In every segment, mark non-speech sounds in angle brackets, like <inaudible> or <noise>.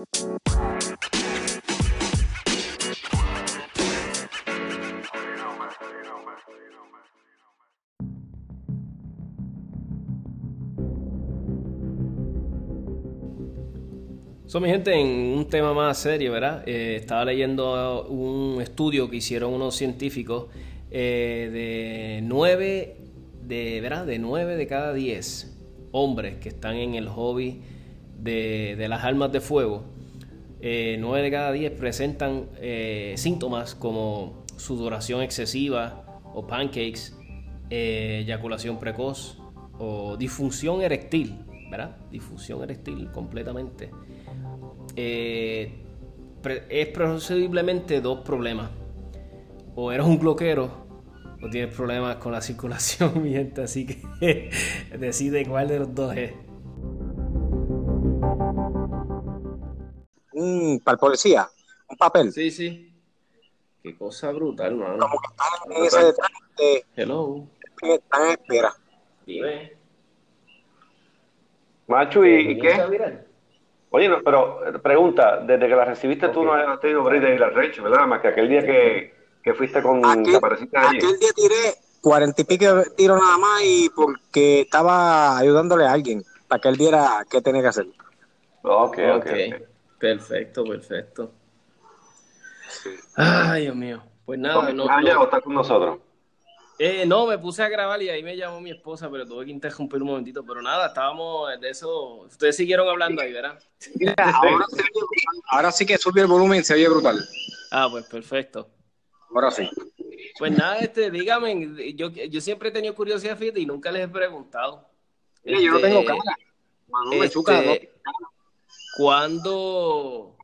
So, mi gente, en un tema más serio, ¿verdad? Eh, estaba leyendo un estudio que hicieron unos científicos eh, de nueve de, ¿verdad? De nueve de cada diez hombres que están en el hobby de, las armas de fuego, eh, nueve de cada diez presentan síntomas como sudoración excesiva o pancakes, eyaculación precoz o disfunción eréctil, ¿verdad? Disfunción eréctil completamente eh, es procediblemente dos problemas. O eres un bloquero o tienes problemas con la circulación, <laughs> mi gente. Así que <laughs> decide cuál de los dos es. Un para el policía, un papel. Sí, sí. Qué cosa brutal, mano. Como que están en ese de, Hello. Están en espera. Dime. Macho, ¿y, qué? Oye, pero eh, pregunta, desde que la recibiste tú no has tenido break de ir al rancho, ¿verdad? Más que aquel día que, que fuiste con aquel, apareciste allí. Aquel día tiré cuarenta y pico tiros nada más y porque estaba ayudándole a alguien para que él viera qué tenía que hacer. Ok, ok. okay. Perfecto, perfecto. Ay, Dios mío. Pues nada, no. Ya, no, está con nosotros. Eh, no, me puse a grabar y ahí me llamó mi esposa, pero tuve que interrumpir un momentito. Pero nada, estábamos de eso. Ustedes siguieron hablando ahí, ¿verdad? ahora, sí que subió el volumen, se oye brutal. Ah, pues perfecto. Ahora sí. Pues nada, este, dígame, yo, yo siempre he tenido curiosidad, fíjate, y nunca les he preguntado. Mira, yo no tengo este, cara. Manu, este, ¿Cuándo,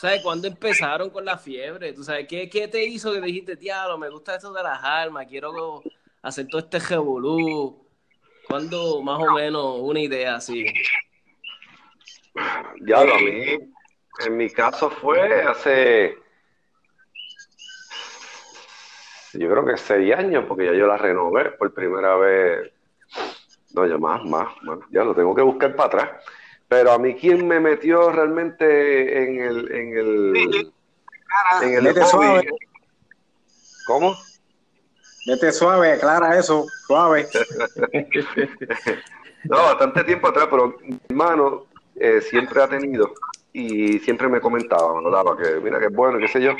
¿Sabes cuándo empezaron con la fiebre? ¿Tú sabes qué, qué te hizo que dijiste, diablo, me gusta esto de las armas, quiero hacer todo este revolú? ¿Cuándo más o menos una idea así? Ya lo a mí, en mi caso fue hace, yo creo que seis años, porque ya yo la renové por primera vez. No, ya más, más, más. Ya lo tengo que buscar para atrás. Pero a mí, ¿quién me metió realmente en el. En el, en el suave. ¿Cómo? Vete suave, aclara eso, suave. <laughs> no, bastante tiempo atrás, pero mi hermano eh, siempre ha tenido y siempre me comentaba, me daba que mira que es bueno, qué sé yo.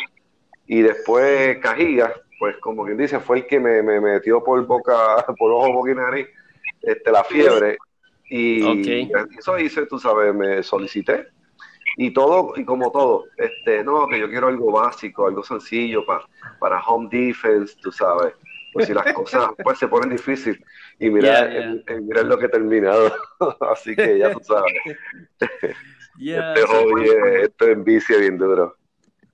Y después Cajiga, pues como quien dice, fue el que me, me metió por boca, <laughs> por ojo, boca y nariz, este, la fiebre. Y eso hice, tú sabes, me solicité. Y todo, y como todo, este, no, que yo quiero algo básico, algo sencillo para, para home defense, tú sabes. Pues si las cosas <laughs> pues se ponen difíciles. Y mira, mira lo que he terminado. <laughs> Así que ya tú sabes. <laughs> este hobby, esto es bien duro.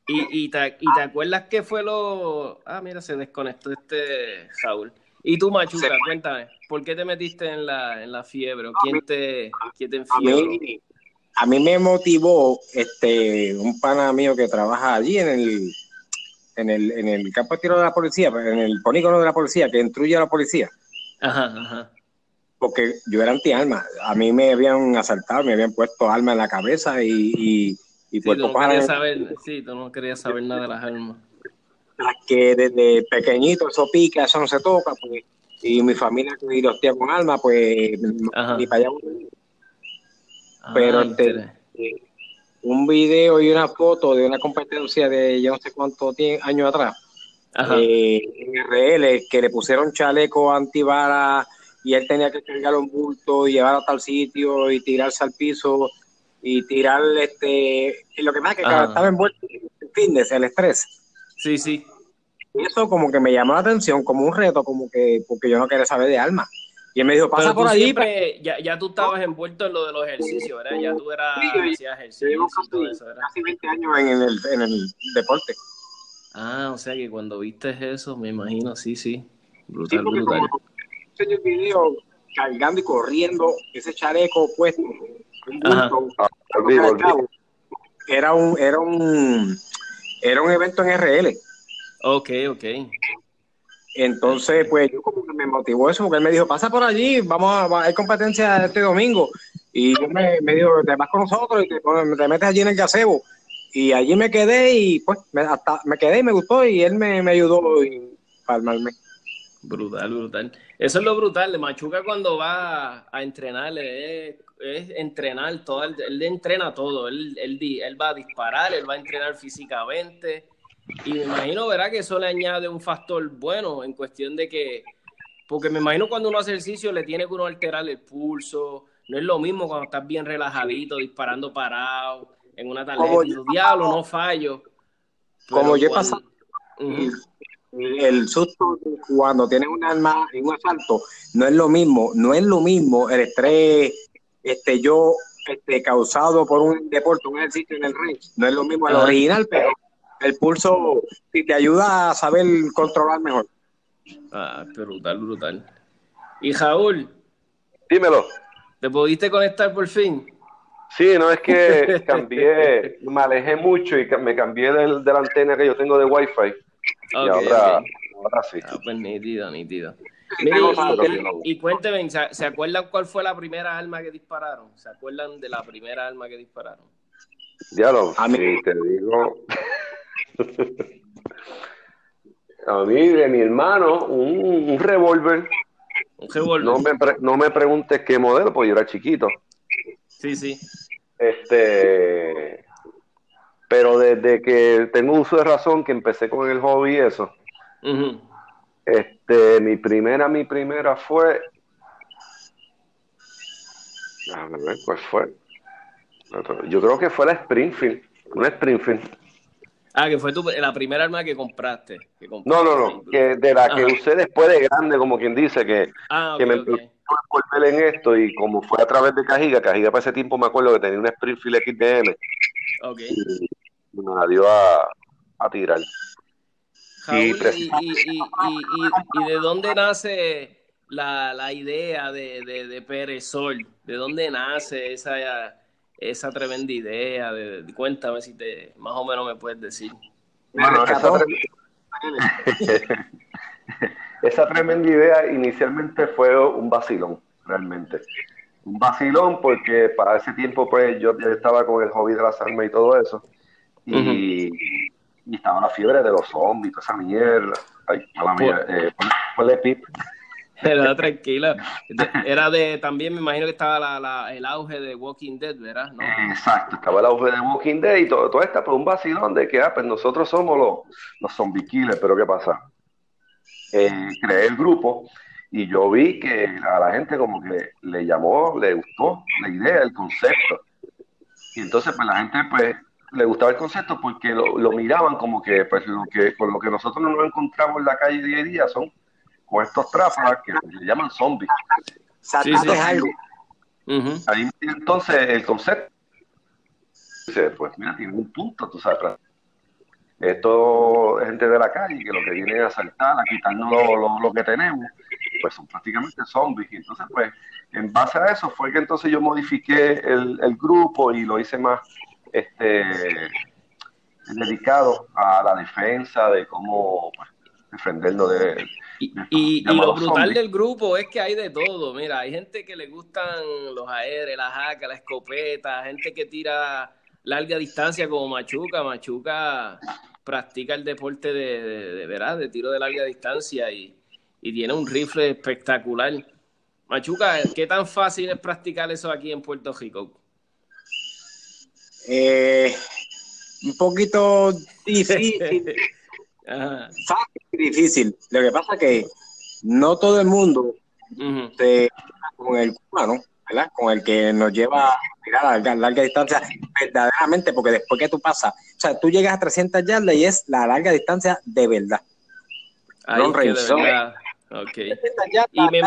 ¿Y, y, te, ¿Y te acuerdas qué fue lo...? Ah, mira, se desconectó este Saúl. ¿Y tú, Machuca, cuéntame, ¿por qué te metiste en la, en la fiebre? ¿Quién te, quién te A mí, me motivó este un pana mío que trabaja allí en el, en el, en el campo de tiro de la policía, en el polígono de la policía, que instruye a la policía. Ajá, ajá. Porque yo era anti-alma. A mí me habían asaltado, me habían puesto alma en la cabeza y, y, y sí, tú no saber, sí, tú no querías saber nada de las armas que desde pequeñito eso pica, eso no se toca, pues, y mi familia que los tía con alma, pues ni para allá. Ah, Pero este, un video y una foto de una competencia de yo no sé cuántos años atrás, eh, en RL, que le pusieron chaleco antibara y él tenía que cargar un bulto y llevar a tal sitio y tirarse al piso y tirar este lo que más que estaba envuelto en fitness, el estrés. Sí, sí. Eso como que me llamó la atención, como un reto, como que, porque yo no quería saber de alma. Y él me dijo, pasa por allí. ya, ya tú estabas envuelto en lo de los ejercicios, ¿verdad? Ya tú eras, sí, ejercicio casi, todo eso, ¿verdad? Casi 20 años en el, en el deporte. Ah, o sea que cuando viste eso, me imagino, sí, sí. Brutal, sí, brutal. el video cargando y corriendo, ese chaleco puesto, un bulto, ah, era un, era un era un evento en RL. Ok, ok. Entonces, pues yo como que me motivó eso, porque él me dijo, pasa por allí, vamos a, hay competencia este domingo. Y yo me, me dijo, te vas con nosotros y te, te metes allí en el gazebo. Y allí me quedé y pues me, hasta me quedé y me gustó y él me, me ayudó y, para armarme. Brutal, brutal. Eso es lo brutal de Machuca cuando va a entrenar, es, entrenar todo, él, él, entrena todo, él, él, él va a disparar, él va a entrenar físicamente y me imagino, ¿verdad? Que eso le añade un factor bueno en cuestión de que, porque me imagino cuando uno hace ejercicio le tiene que uno alterar el pulso, no es lo mismo cuando estás bien relajadito, disparando parado, en una tarjeta, diablo, no fallo. Como yo he pasado el susto cuando tienes un arma en un asalto, no es lo mismo, no es lo mismo el estrés, este, yo, este, causado por un deporte, un ejercicio en el ring, no es lo mismo el original, pero el pulso si te ayuda a saber controlar mejor. Ah, brutal, brutal. Y Jaúl. Dímelo. ¿Te pudiste conectar por fin? Sí, no es que <laughs> cambié, me alejé mucho y me cambié de la antena que yo tengo de Wi-Fi. Y ahora, ahora sí. Ah, pues nítido, nítido. y, y, cuéntenme, ¿se, acuerdan cuál fue la primera arma que dispararon? ¿Se acuerdan de la primera arma que dispararon? Ya lo, a mí, te digo. <laughs> a mí, de mi hermano, un, un revólver. Un revólver. No me, no me preguntes qué modelo, porque yo era chiquito. Sí, sí. Este, pero desde que tengo uso de razón, que empecé con el hobby y eso, este, mi primera, mi primera fue, déjame ver cuál fue. Yo creo que fue la Springfield, una Springfield. Ah, que fue tu, la primera arma que compraste. no, no, no, que de la que usé después de grande, como quien dice, que, ah, me volver en esto y como fue a través de Cajiga, Cajiga para ese tiempo me acuerdo que tenía un Springfield XDM. Ok. Y me la dio a, a tirar. y, y, y, de dónde nace la, la idea de, de, de Perezol? ¿De dónde nace esa, esa tremenda idea? De, cuéntame si te más o menos me puedes decir. Bueno, esa, <laughs> esa tremenda idea inicialmente fue un vacilón, realmente. Un vacilón porque para ese tiempo pues yo ya estaba con el hobby de las armas y todo eso. Y, estaba la fiebre de los zombies, toda esa mierda. Ay, mala mía, eh, ponle, pip. Era tranquila. Era de, también me imagino que estaba la, el auge de Walking Dead, ¿verdad? Exacto, estaba el auge de Walking Dead y todo, todo esto, pero un vacilón de que, ah, pues nosotros somos los, los zombie killers, pero ¿qué pasa? Eh, creé el grupo y yo vi que a la gente como que le llamó, le gustó la idea, el concepto. Y entonces pues la gente pues le gustaba el concepto porque lo, miraban como que pues lo que con lo que nosotros no nos encontramos en la calle día a día son con estos tráfalas que le llaman zombies. Sí, algo. Ahí entonces el concepto pues mira, tiene un punto, tú sabes, esto es gente de la calle que lo que viene a asaltar, a quitarnos lo, que tenemos, pues son prácticamente zombies. Y entonces, pues, en base a eso fue que entonces yo modifiqué el, grupo y lo hice más este dedicado a la defensa de cómo pues, defendernos de, y, lo brutal del grupo es que hay de todo. Mira, hay gente que le gustan los aéreos, las jacas, la escopeta, gente que tira larga distancia como Machuca. Machuca practica el deporte de, de, de tiro de larga distancia y, tiene un rifle espectacular. Machuca, ¿qué tan fácil es practicar eso aquí en Puerto Rico? Eh, un poquito difícil. <laughs> Fácil y difícil. Lo que pasa es que no todo el mundo se, con el cubano ¿verdad? Con el que nos lleva a larga, distancia verdaderamente, porque después que tú pasas, o sea, tú llegas a 300 yardas y es la larga distancia de verdad. Ahí. Y me,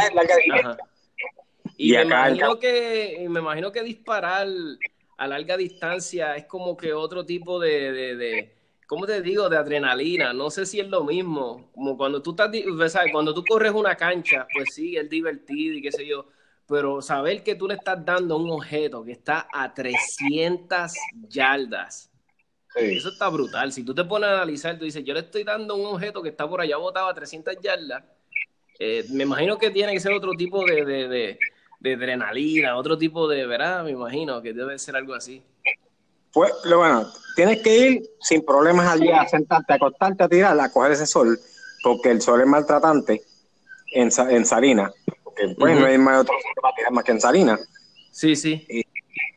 y me imagino que me imagino que disparar a larga distancia es como que otro tipo de, de, de ¿cómo te digo? De adrenalina. No sé si es lo mismo. Como cuando tú estás, ¿sabes? Cuando tú corres una cancha, pues sí, es divertido y qué sé yo pero saber que tú le estás dando un objeto que está a 300 yardas, eso está brutal. Si tú te pones a analizar, tú dices, yo le estoy dando un objeto que está por allá botado a 300 yardas, eh, me imagino que tiene que ser otro tipo de, de adrenalina, otro tipo de, ¿verdad? Me imagino que debe ser algo así. Pues, bueno, tienes que ir sin problemas allí a sentarte, a acostarte, a tirar, a coger ese sol, porque el sol es maltratante en, en Sarina. Porque, pues, no hay más otro que va a tirar más que en Sarina. Sí, sí.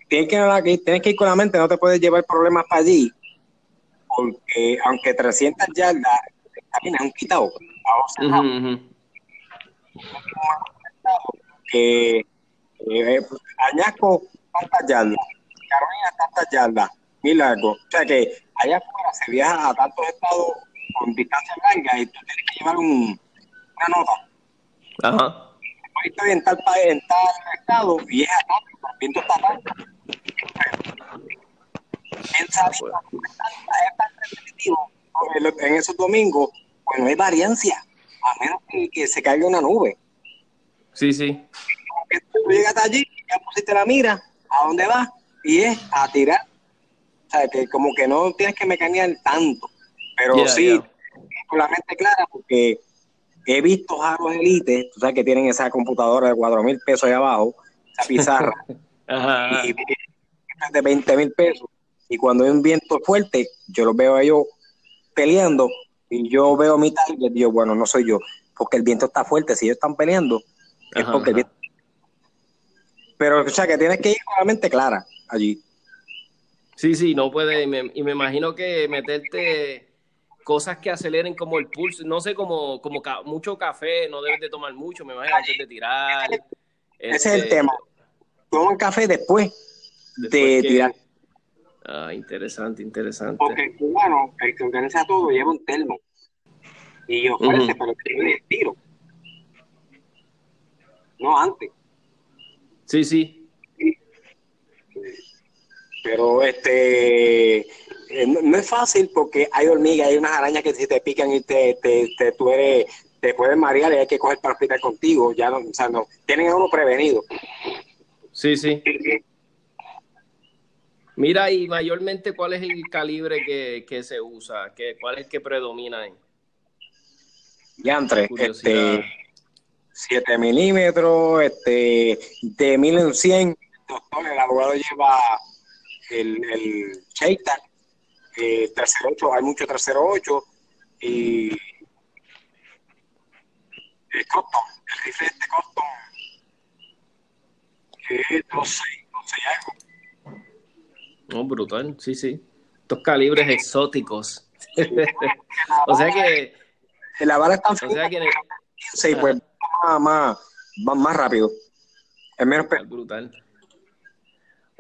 tienes, que, tienes que ir con la mente, no te puedes llevar problemas para allí, porque aunque 300 yardas, también es un quitado. Uh Que eh, Añasco, tantas yardas Carolina tantas yardas, mil largos. O sea que allá afuera se viaja a tantos estados con distancias largas y tú tienes que llevar un, una nota. Ajá. Estoy en tal, en tal estado y es acá, el viento está acá. En salida es tan repetitivo en esos domingos, pues no hay variancia, a menos que, se caiga una nube. Sí, sí. Tú llegas allí, ya pusiste la mira, ¿a dónde vas? y es a tirar. O sea, que como que no tienes que mecanear tanto, pero sí, con la mente clara, porque he visto jarros elite, tú sabes que tienen esa computadora de 4 mil pesos ahí abajo, esa pizarra, <laughs> Y, de 20 mil pesos, y cuando hay un viento fuerte, yo los veo a ellos peleando, y yo veo mi target, digo, bueno, no soy yo, porque el viento está fuerte, si ellos están peleando, es porque el viento... Pero, o sea, que tienes que ir con la mente clara allí. Sí, sí, no puede, y me, imagino que meterte cosas que aceleren como el pulso, no sé, como, como mucho café, no debes de tomar mucho, me imagino, antes de tirar. Ese es el este, tema. Toman café después, de tirar. Ah, interesante, interesante. Porque el cubano, el que organiza todo, lleva un termo. Y ofrece, pero que el tiro. No antes. Sí, sí. Pero este eh, no, es fácil porque hay hormigas, hay unas arañas que si te pican y te, te, te tú eres, te pueden marear y hay que coger para hospital contigo. Ya no, o sea, no, tienen a uno prevenido. Sí, sí. Mira, y mayormente, ¿cuál es el calibre que, que se usa? ¿Qué, ¿Cuál es el que predomina ahí? Yantre, este, 7 milímetros, este, de 1000 en 100, doctor, el abogado lleva el, el Cheitan, eh, tercero 8, hay mucho tercero 8 y el Cotton, el rifle este Cotton, que es 12, 12 y algo. Oh, brutal, sí, sí. Estos calibres exóticos. o sea que. La bala es tan o sea que... Sí, pues más, más, más rápido. Es menos brutal.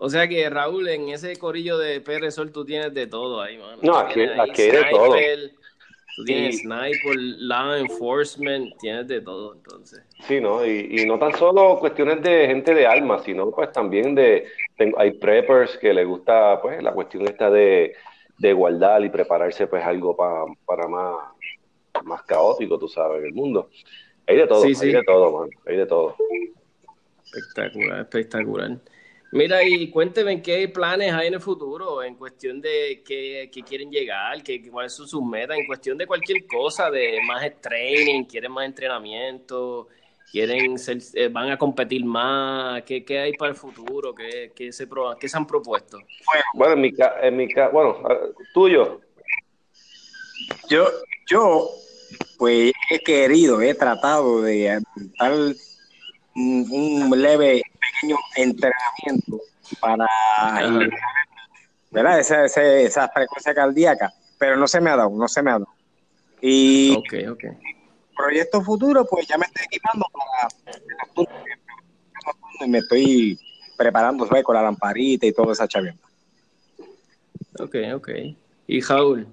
O sea que Raúl, en ese corillo de PR Sol tú tienes de todo ahí, mano. No, aquí, aquí hay de todo. Tú tienes sniper, law enforcement, tienes de todo, entonces. Sí, ¿no? Y, no tan solo cuestiones de gente de armas, sino pues también de, hay preppers que les gusta pues la cuestión esta de, de guardar y prepararse pues algo para más, más caótico, tú sabes, en el mundo. Hay de todo, hay de todo, man, hay de todo. Espectacular, espectacular. Mira, y cuénteme qué planes hay en el futuro en cuestión de qué, quieren llegar, qué, cuáles son sus metas, en cuestión de cualquier cosa, de más training, quieren más entrenamiento, quieren ser, eh, van a competir más, qué, qué hay para el futuro, qué, qué se, qué se han propuesto. Bueno, en mi, en mi bueno, tuyo. Yo, yo, pues he querido, he tratado de dar un leve pequeño entrenamiento para ¿verdad? Esa, esa, esa, frecuencia cardíaca, pero no se me ha dado, no se me ha dado. Y okay, okay. proyecto futuro, pues ya me estoy equipando para y me estoy preparando con la lamparita y toda esa chavienda. Ok, ok. ¿Y Jaúl?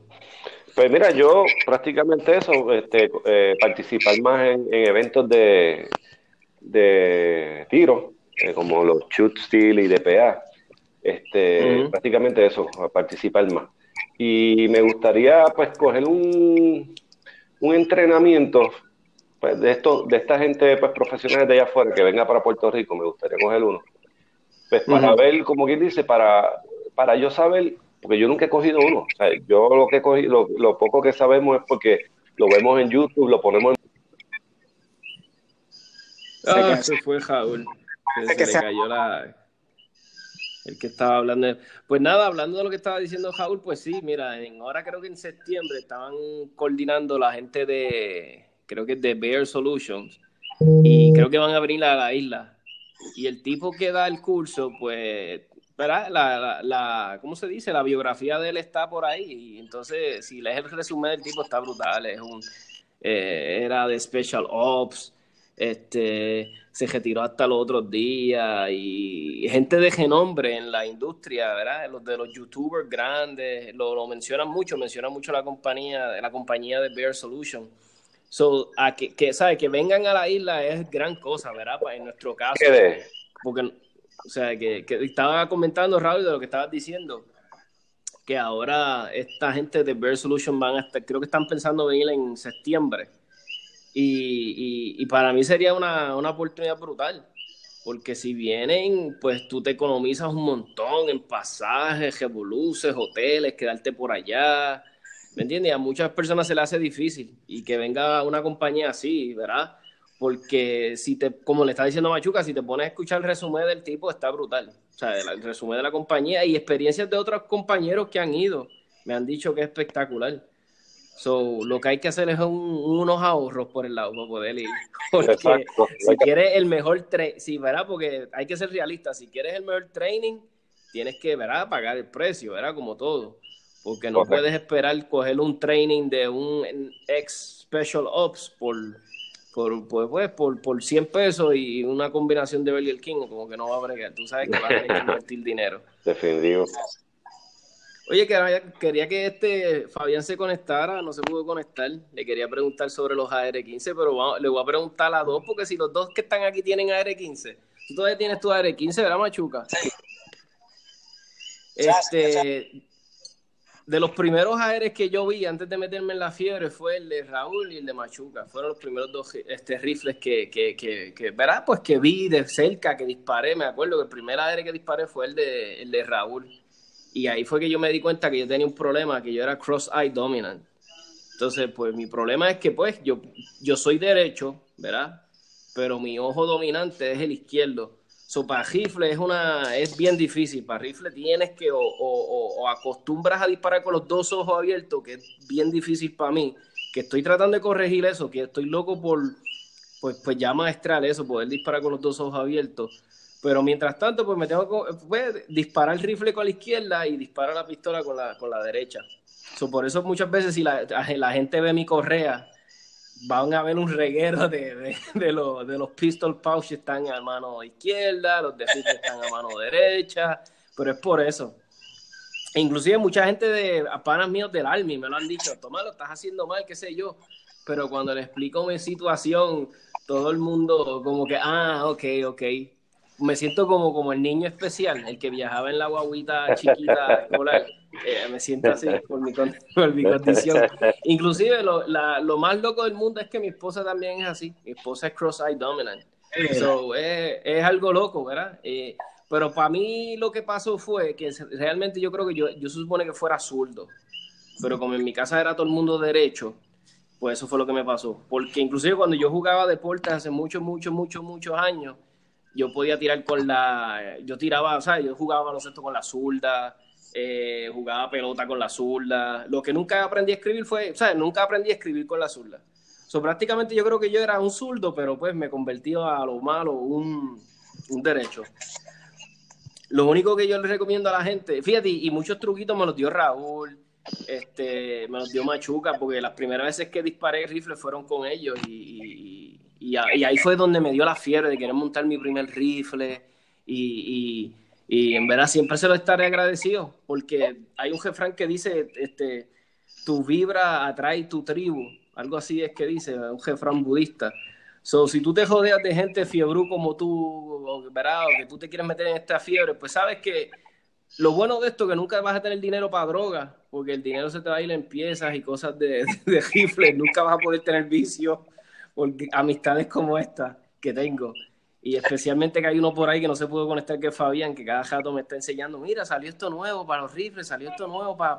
Pues mira, yo prácticamente eso, este, eh, participar más en eventos de, de tiro, eh, como los shoot steel y DPA. Este, Prácticamente eso, participar más. Y me gustaría pues coger un, un entrenamiento pues, de esto, de esta gente pues profesionales de allá afuera que venga para Puerto Rico, me gustaría coger uno. Pues para ver, como quien dice, para, para yo saber, porque yo nunca he cogido uno. yo lo que he cogido, lo, lo poco que sabemos es porque lo vemos en YouTube, lo ponemos en Ah, se fue Jaúl. Se, le cayó la... El que estaba hablando. Pues nada, hablando de lo que estaba diciendo Jaúl, pues sí, mira, en, ahora creo que en septiembre estaban coordinando la gente de, creo que es de Bear Solutions, y creo que van a venir a la isla. Y el tipo que da el curso, pues, ¿verdad? La, la, ¿cómo se dice? La biografía de él está por ahí. Y entonces, si lees el resumen del tipo, está brutal. Es un, eh, era de Special Ops, este, se retiró hasta los otros días y gente de renombre en la industria, ¿verdad? Los de los youtubers grandes, lo, lo mencionan mucho, mencionan mucho la compañía, la compañía de Bear Solution. So, a que, que, ¿sabes? que vengan a la isla es gran cosa, ¿verdad? En nuestro caso. Porque, o sea, que, que estaba comentando, Raúl, de lo que estabas diciendo, que ahora esta gente de Bear Solution van a estar, creo que están pensando venir en septiembre y, para mí sería una, oportunidad brutal, porque si vienen, pues tú te economizas un montón en pasajes, revoluces, hoteles, quedarte por allá. ¿Me entiendes? A muchas personas se le hace difícil y que venga una compañía así, ¿verdad? Porque si te, como le está diciendo Machuca, si te pones a escuchar el resumen del tipo, está brutal. O sea, el resumen de la compañía y experiencias de otros compañeros que han ido, me han dicho que es espectacular. So, lo que hay que hacer es unos ahorros por el lado para poder ir. <laughs> Porque si quieres el mejor training, sí, ¿verdad? Porque hay que ser realista. Si quieres el mejor training, tienes que, ¿verdad? Pagar el precio, ¿verdad? Como todo. Porque no puedes esperar coger un training de un ex Special Ops por, por, pues, por, por 100 pesos y una combinación de Burger King, como que no va a bregar. Tú sabes que vas a tener que <laughs> invertir dinero. Definitivo. Oye, quería que este Fabián se conectara, no se pudo conectar. Le quería preguntar sobre los AR-15, pero le voy a preguntar a dos, porque si los dos que están aquí tienen AR-15, tú todavía tienes tu AR-15, ¿verdad, Machuca? Sí. Este, de los primeros AR que yo vi antes de meterme en la fiebre fue el de Raúl y el de Machuca. Fueron los primeros dos este, rifles que, que, que, ¿verdad? Pues que vi de cerca, que disparé. Me acuerdo que el primer AR que disparé fue el de, el de Raúl. Y ahí fue que yo me di cuenta que yo tenía un problema, que yo era cross-eye dominant. Entonces, pues mi problema es que, pues, yo, yo soy derecho, ¿verdad? Pero mi ojo dominante es el izquierdo. So, para rifle es, una, es bien difícil. Para rifle tienes que o, o, acostumbras a disparar con los dos ojos abiertos, que es bien difícil para mí, que estoy tratando de corregir eso, que estoy loco por, pues, pues ya maestrar eso, poder disparar con los dos ojos abiertos pero mientras tanto, pues me tengo que pues, disparar el rifle con la izquierda y disparar la pistola con la, con la derecha. por eso muchas veces si la, la, gente ve mi correa, van a ver un reguero de, de, de, de los pistol pouches están a mano izquierda, los de están a mano derecha, pero es por eso. Inclusive mucha gente de panas míos del Army me lo han dicho, toma, lo estás haciendo mal, qué sé yo. Pero cuando le explico mi situación, todo el mundo como que, ah, ok, ok me siento como, como el niño especial, el que viajaba en la guaguita chiquita escolar. Eh, me siento así por mi, por mi condición. Inclusive lo, la, lo, más loco del mundo es que mi esposa también es así. Mi esposa es cross-eye dominant. So, es, algo loco, ¿verdad? Eh, pero para mí lo que pasó fue que realmente yo creo que yo, yo supone que fuera zurdo. Pero como en mi casa era todo el mundo derecho, pues eso fue lo que me pasó. Porque inclusive cuando yo jugaba deportes hace muchos, muchos, muchos, muchos años, yo podía tirar con la, yo tiraba, sea, yo jugaba baloncesto con la zurda, eh, jugaba pelota con la zurda. Lo que nunca aprendí a escribir fue, sea, nunca aprendí a escribir con la zurda. So, prácticamente yo creo que yo era un zurdo, pero pues me convertí a lo malo un, un derecho. Lo único que yo le recomiendo a la gente, fíjate, y muchos truquitos me los dio Raúl, este, me los dio Machuca, porque las primeras veces que disparé rifles fueron con ellos y, ahí fue donde me dio la fiebre de querer montar mi primer rifle. Y, en verdad siempre se lo estaré agradecido, porque hay un jefrán que dice, este, tu vibra atrae tu tribu. Algo así es que dice, un jefrán budista. So, si tú te jodeas de gente fiebre como tú, o, ¿verdad? que tú te quieres meter en esta fiebre, pues sabes que lo bueno de esto es que nunca vas a tener dinero para droga, porque el dinero se te va a ir en piezas y cosas de, <laughs> de rifles, nunca vas a poder tener vicio amistades como esta que tengo. Y especialmente que hay uno por ahí que no se pudo conectar, que es Fabián, que cada rato me está enseñando, mira, salió esto nuevo para los rifles, salió esto nuevo para,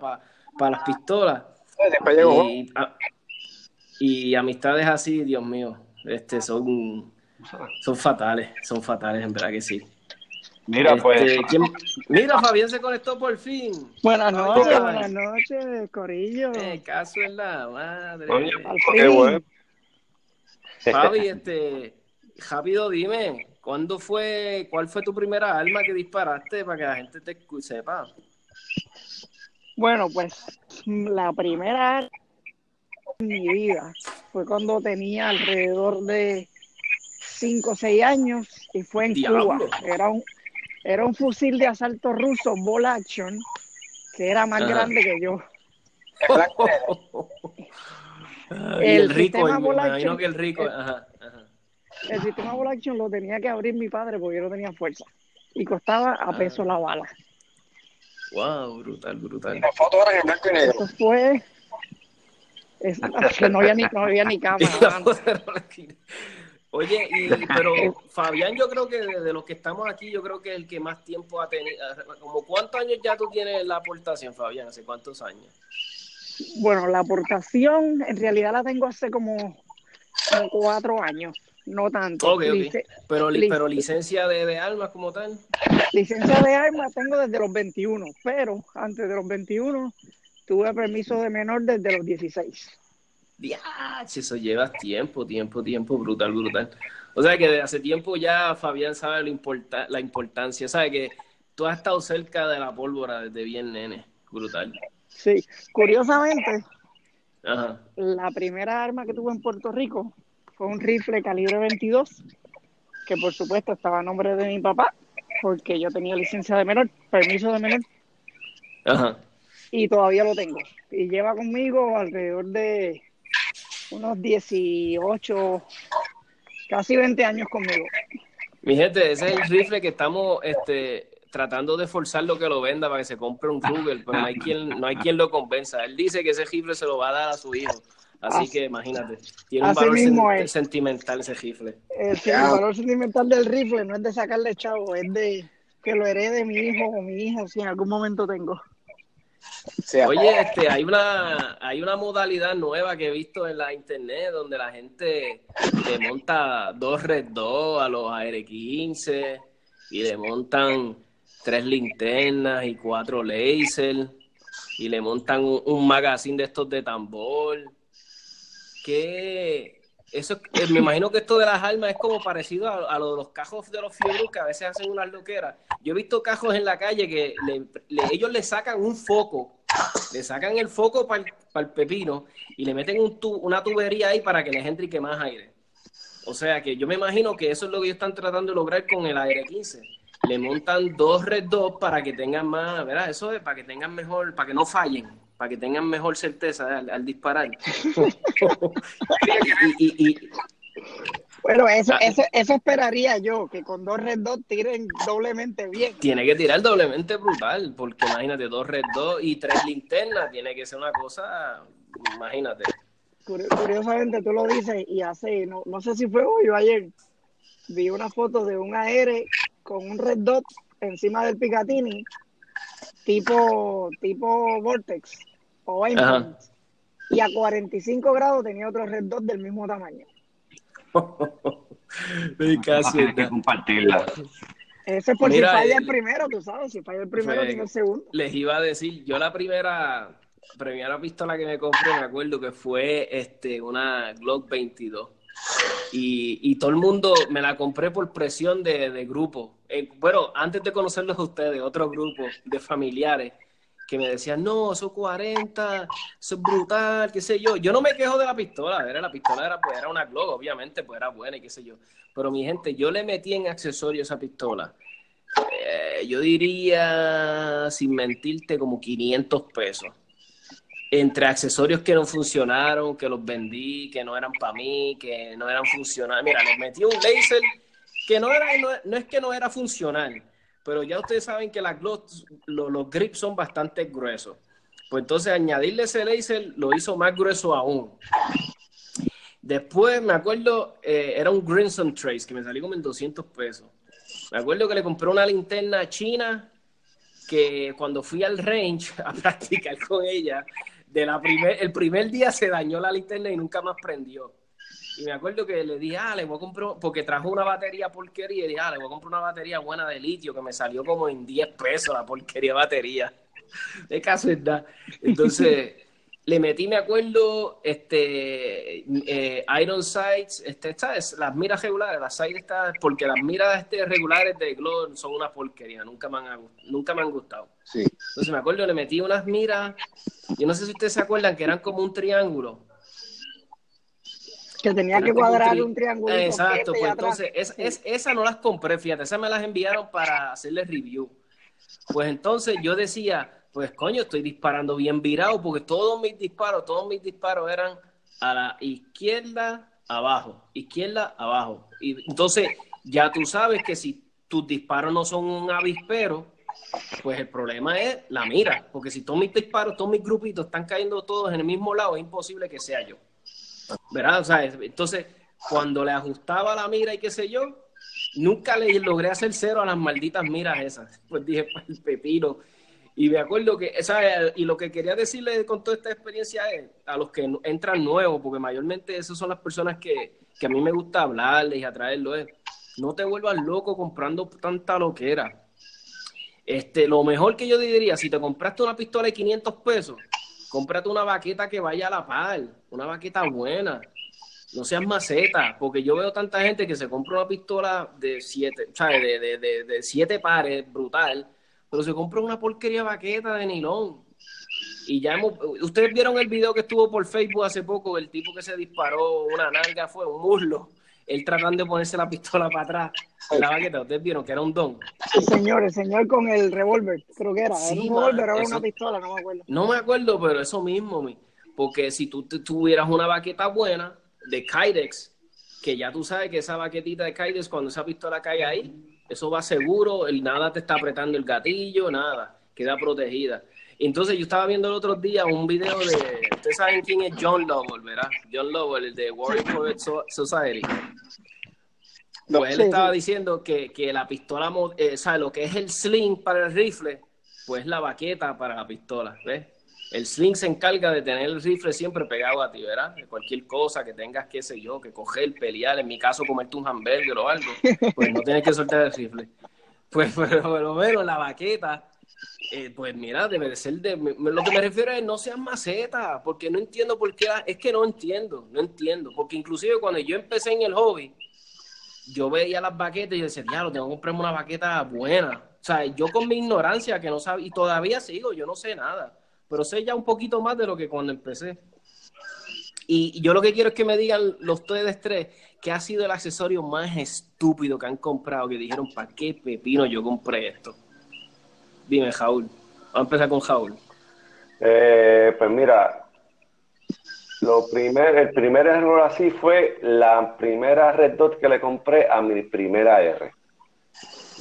para, las pistolas. Y, y, amistades así, Dios mío, este son Son fatales, son fatales, en verdad que sí. Mira, pues. Este, mira, Fabián se conectó por fin. Buenas noches, buenas noches, Corillo. Eh, caso en la madre. qué bueno. Fabi, <laughs> este, rápido dime, ¿cuándo fue, cuál fue tu primera arma que disparaste para que la gente te sepa? Bueno, pues la primera en mi vida fue cuando tenía alrededor de 5 o 6 años y fue en Cuba. Era un, era un fusil de asalto ruso, Ball Action, que era más grande que yo. <laughs> el, rico, me que el rico, el sistema Ball Action lo tenía que abrir mi padre porque yo no tenía fuerza. Y costaba a ah. peso la bala. Wow, brutal, brutal. La foto era en blanco y negro. Eso fue. Es, <laughs> que no había ni, no había ni <laughs> cámara. Oye, y, pero Fabián, yo creo que de, los que estamos aquí, yo creo que el que más tiempo ha tenido. ¿Como cuántos años ya tú tienes la aportación, Fabián? ¿Hace cuántos años? Bueno, la aportación en realidad la tengo hace como, cuatro años, no tanto. pero, pero licencia de, de, armas como tal. Licencia de armas tengo desde los 21, pero antes de los 21 tuve permiso de menor desde los 16 eso lleva tiempo, tiempo, tiempo, brutal, brutal. O sea que desde hace tiempo ya Fabián sabe lo la importancia, sabe que tú has estado cerca de la pólvora desde bien nene, brutal. Sí, curiosamente, la primera arma que tuve en Puerto Rico fue un rifle calibre 22, que por supuesto estaba a nombre de mi papá, porque yo tenía licencia de menor, permiso de menor. Ajá. Y todavía lo tengo. Y lleva conmigo alrededor de unos 18, casi 20 años conmigo. Mi gente, ese es el rifle que estamos este, tratando de forzar lo que lo venda para que se compre un Google, pero no hay quien, no hay quien lo convenza. Él dice que ese rifle se lo va a dar a su hijo. Así, que imagínate, tiene un valor sentimental ese rifle. el valor sentimental del rifle no es de sacarle chavo, es de que lo herede mi hijo o mi hija si en algún momento tengo. Oye, este, hay una, hay una modalidad nueva que he visto en la internet donde la gente le monta dos Red 2 a los AR-15 y le montan tres linternas y cuatro laser y le montan un, un magazine de estos de tambor. ¿Qué, eso, eh, me imagino que esto de las armas es como parecido a, lo de los cajos de los fiebros que a veces hacen unas loqueras. Yo he visto cajos en la calle que ellos le sacan un foco, le sacan el foco para el, pepino y le meten un una tubería ahí para que les entre y que más aire. O sea que yo me imagino que eso es lo que ellos están tratando de lograr con el aire 15. Le montan dos Red 2 para que tengan más, ¿verdad? Eso es para que tengan mejor, para que no fallen para que tengan mejor certeza al, disparar. <laughs> bueno, eso, ah. eso, eso, esperaría yo, que con dos red 2 tiren doblemente bien. Tiene que tirar doblemente brutal, porque imagínate, dos red 2 y tres linternas, tiene que ser una cosa, imagínate. Curiosamente tú lo dices y hace, no, no sé si fue hoy o ayer, vi una foto de un AR con un red dot encima del Picatinny, tipo, tipo Vortex y a 45 grados tenía otro Red Dot del mismo tamaño. <laughs> Casi que compartirla. Ese por si falla el eh, primero, tú sabes, si falla el primero, tiene el segundo. Les iba a decir, yo la primera, primera pistola que me compré, me acuerdo que fue este una Glock 22. Y, todo el mundo me la compré por presión de, de grupo. Eh, bueno, antes de conocerlos a ustedes, otro grupo de familiares que me decían, no, esos 40, eso es brutal, qué sé yo. Yo no me quejo de la pistola, era la pistola era, pues, era una Glock, obviamente, pues era buena y qué sé yo. Pero mi gente, yo le metí en accesorio esa pistola. Eh, yo diría, sin mentirte, como 500 pesos. Entre accesorios que no funcionaron, que los vendí, que no eran para mí, que no eran funcionales. Mira, les metí un laser que no, era, no es que no era funcional, pero ya ustedes saben que las los, los grips son bastante gruesos. Pues entonces añadirle ese laser lo hizo más grueso aún. Después me acuerdo, eh, era un Grinson Trace que me salió como en 200 pesos. Me acuerdo que le compré una linterna china que cuando fui al range <laughs> a practicar con ella, de la primer, el primer día se dañó la linterna y nunca más prendió. Y me acuerdo que le dije, ah, le voy a comprar, porque trajo una batería porquería, y dije, ah, le voy a comprar una batería buena de litio que me salió como en 10 pesos la porquería batería. De casualidad. Entonces, le metí, me acuerdo, este, eh, Iron Sights, este, es las miras regulares, las sights estas, porque las miras este, regulares de Glow son una porquería, nunca me han, nunca me han gustado. Sí. Entonces me acuerdo, le metí unas miras, yo no sé si ustedes se acuerdan que eran como un triángulo. Que tenía que cuadrar un, triángulo. Exacto, pues entonces es, es, esas no las compré, fíjate, esas me las enviaron para hacerle review. Pues entonces yo decía, pues coño, estoy disparando bien virado porque todos mis disparos, todos mis disparos eran a la izquierda, abajo, izquierda, abajo. Y entonces ya tú sabes que si tus disparos no son un avispero, pues el problema es la mira, porque si todos mis disparos, todos mis grupitos están cayendo todos en el mismo lado, es imposible que sea yo. ¿Verdad? O sea, entonces, cuando le ajustaba la mira y qué sé yo, nunca le logré hacer cero a las malditas miras esas. <laughs> Pues dije, pues el pepino. Y me acuerdo que, esa, y lo que quería decirle con toda esta experiencia es a los que entran nuevos, porque mayormente esas son las personas que, que a mí me gusta hablarles y atraerlos, es, no te vuelvas loco comprando tanta loquera. Este, lo mejor que yo diría, si te compraste una pistola de 500 pesos, cómprate una baqueta que vaya a la par, una baqueta buena. No seas maceta, porque yo veo tanta gente que se compra una pistola de siete, ¿sabes? De, de, de siete pares, brutal, pero se compra una porquería baqueta de nilón. Y ya hemos, ustedes vieron el video que estuvo por Facebook hace poco, el tipo que se disparó una nalga, fue un muslo, él tratando de ponerse la pistola para atrás la baqueta, ustedes vieron que era un don. Sí, señor, el señor con el revólver, creo que era, era un revólver, era una pistola, no me acuerdo. No me acuerdo, pero eso mismo, porque si tú tuvieras una baqueta buena de Kydex, que ya tú sabes que esa baquetita de Kydex, cuando esa pistola cae ahí, eso va seguro, el, nada te está apretando el gatillo, nada, queda protegida. Entonces yo estaba viendo el otro día un video de, ustedes saben quién es John Lovell, ¿verdad? John Lovell, el de Warrior Poet Society. Pues él estaba diciendo que, que la pistola, eh, o sea, lo que es el sling para el rifle, pues la baqueta para la pistola, ¿ves? El sling se encarga de tener el rifle siempre pegado a ti, ¿verdad? De cualquier cosa que tengas, qué sé yo, que coger, pelear, en mi caso comerte un hamburger o algo, pues no tienes que soltar el rifle. Pues por lo menos la baqueta, eh, pues mira, debe de ser de... Lo que me refiero es no seas maceta, porque no entiendo por qué... Es que no entiendo, no entiendo, porque inclusive cuando yo empecé en el hobby, yo veía las baquetas y decía, ya, lo tengo que comprarme una baqueta buena. O sea, yo con mi ignorancia que no sabía, y todavía sigo, yo no sé nada pero sé ya un poquito más de lo que cuando empecé. Y yo lo que quiero es que me digan los ustedes tres qué ha sido el accesorio más estúpido que han comprado, que dijeron, ¿para qué pepino yo compré esto? Dime, Jaúl. Vamos a empezar con Jaúl. Eh, pues mira, lo primer, el primer error así fue la primera Red Dot que le compré a mi primera R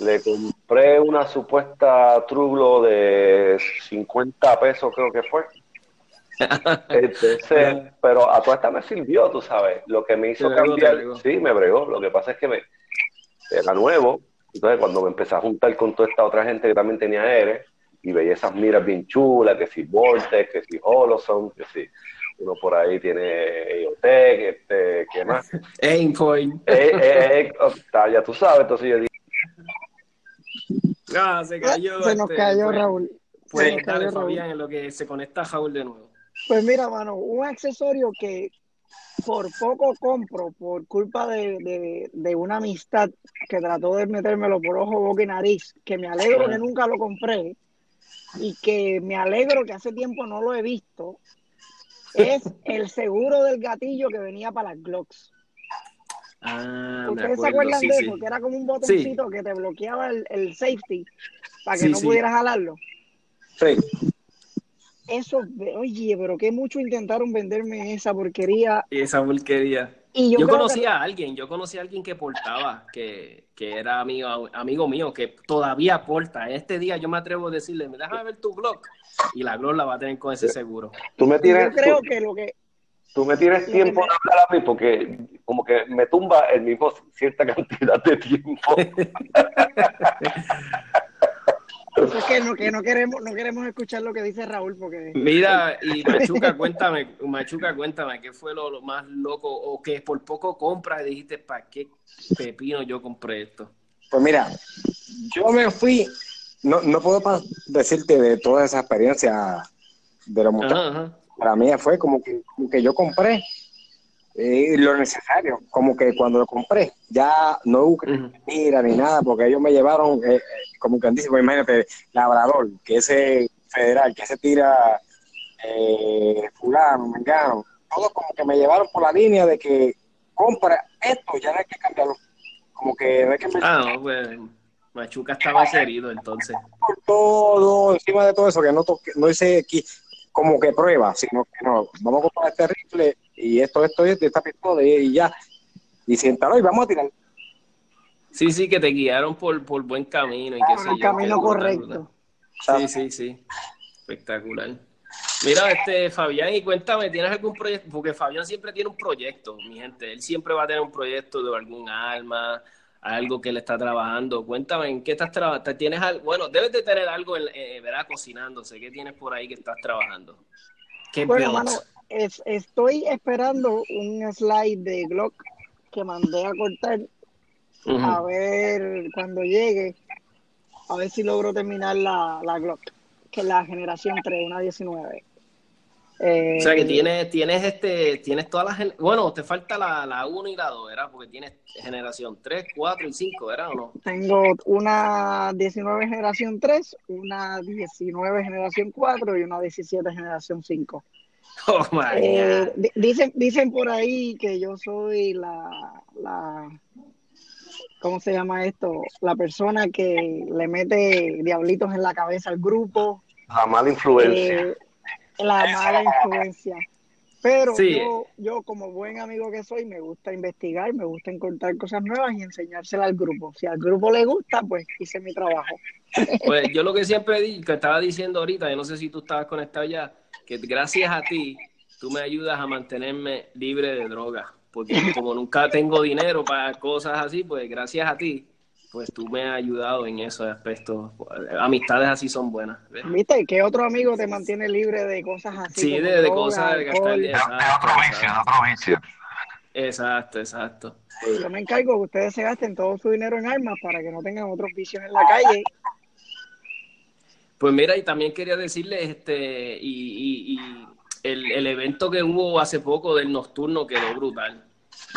le compré una supuesta trublo de 50 pesos, creo que fue. <laughs> pero a toda esta me sirvió, tú sabes. Lo que me hizo cambiar, sí, me bregó. Lo que pasa es que me era nuevo. Entonces, cuando me empecé a juntar con toda esta otra gente que también tenía R y veía esas miras bien chulas, que si Vortex, que si Holoson, que si uno por ahí tiene EOTech, este, ¿qué más? <laughs> Aimpoint. Eh, eh, eh, oh, ya tú sabes, entonces yo dije, Ah, se cayó. Se nos este, cayó Raúl. Pues dale, Fabián, en lo que se conecta Raúl de nuevo. Pues mira, mano, un accesorio que por poco compro por culpa de, una amistad que trató de metérmelo por ojo, boca y nariz, que me alegro que nunca lo compré y que me alegro que hace tiempo no lo he visto, es el seguro del gatillo que venía para las Glocks. Ah, ¿Ustedes se acuerdan de eso? Que era como un botoncito que te bloqueaba el, safety para que no pudieras jalarlo. Sí. Eso, oye, pero que mucho intentaron venderme esa porquería. Esa porquería. Y yo, conocí a alguien, yo conocí a alguien que portaba, que, que era amigo, amigo mío, que todavía porta. Este día yo me atrevo a decirle, déjame ver tu blog. Y la blog la va a tener con ese seguro. Tú me tienes, yo creo que lo que tú me tienes tiempo de hablar a mí porque como que me tumba el mismo cierta <laughs> cantidad de tiempo. <laughs> es que no, que no queremos, no queremos escuchar lo que dice Raúl porque. Mira, y Machuca, cuéntame, Machuca, cuéntame, ¿qué fue lo, más loco? O que por poco compras y dijiste, ¿para qué pepino yo compré esto? Pues mira, yo me fui, no, no puedo decirte de toda esa experiencia de los muchachos. Para mí fue como que, como que yo compré eh, lo necesario, como que cuando lo compré, ya no hubo mira ni nada, porque ellos me llevaron, eh, como que dice, pues imagínate, labrador, que ese federal, que se tira eh, fulano, mengano, todos como que me llevaron por la línea de que compra esto, ya no hay que cambiarlo, como que no hay que... Ah, no, pues Machuca estaba herido entonces. Por todo, encima de todo eso, que no, toque, no hice aquí como que prueba, sino que no, vamos a comprar este rifle y esto, esto, esto, esta pistola y, ya. Y siéntalo y vamos a tirar. Sí, sí, que te guiaron por, por buen camino y que por el camino correcto. Sí, sí, sí. Espectacular. Mira, este Fabián, y cuéntame, ¿tienes algún proyecto? Porque Fabián siempre tiene un proyecto, mi gente. Él siempre va a tener un proyecto de algún alma, algo que él está trabajando. Cuéntame, ¿en qué estás trabajando? ¿Tienes algo? Bueno, debes de tener algo, en, eh, ¿verdad? Cocinándose. ¿Qué tienes por ahí que estás trabajando? ¿Qué bueno, es, estoy esperando un slide de Glock que mandé a cortar. A ver cuando llegue, a ver si logro terminar la, la Glock, que es la generación 3, una 19. O sea que eh, tienes, tienes este, tienes todas las bueno, te falta la, la 1 y la 2, ¿verdad? Porque tienes generación 3, 4 y 5, ¿verdad o no? Tengo una 19 generación 3, una 19 generación 4 y una 17 generación 5. <laughs> Oh eh, dicen, dicen por ahí que yo soy la, la, ¿cómo se llama esto? La persona que le mete diablitos en la cabeza al grupo. La mala influencia. Eh, la mala influencia. Pero yo, yo, como buen amigo que soy, me gusta investigar, me gusta encontrar cosas nuevas y enseñársela al grupo. Si al grupo le gusta, pues hice mi trabajo. Pues <laughs> yo lo que siempre di, que estaba diciendo ahorita, yo no sé si tú estabas conectado ya, que gracias a ti, tú me ayudas a mantenerme libre de drogas. Porque como nunca tengo dinero para cosas así, pues gracias a ti, pues tú me has ayudado en esos aspectos. Amistades así son buenas. ¿Viste? ¿Qué otro amigo te mantiene libre de cosas así? Sí, de, cosas de gastar. De, otro vicio, de otro vicio. Exacto, exacto. Yo me encargo que ustedes se gasten todo su dinero en armas para que no tengan otros vicios en la calle. Pues mira, y también quería decirles, este, y, y el, el, evento que hubo hace poco del nocturno quedó brutal.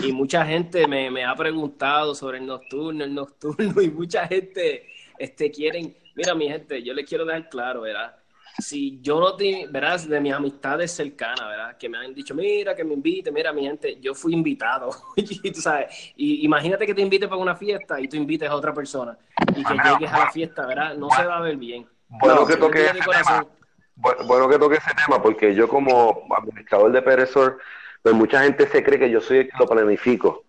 Y mucha gente me, me, ha preguntado sobre el nocturno, el nocturno, <laughs> y mucha gente este, quieren. Mira, mi gente, yo les quiero dejar claro, ¿verdad? Si yo no te, verás, de mis amistades cercanas, ¿verdad? Que me han dicho, mira, que me invite, mira, mi gente, yo fui invitado. <laughs> y tú sabes, y imagínate que te invite para una fiesta y tú invites a otra persona y que llegues a la fiesta, ¿verdad? No se va a ver bien. Bueno, que toque <laughs> bueno, que toque ese tema, porque yo como administrador de Perezor, pues mucha gente se cree que yo soy el que lo planifico.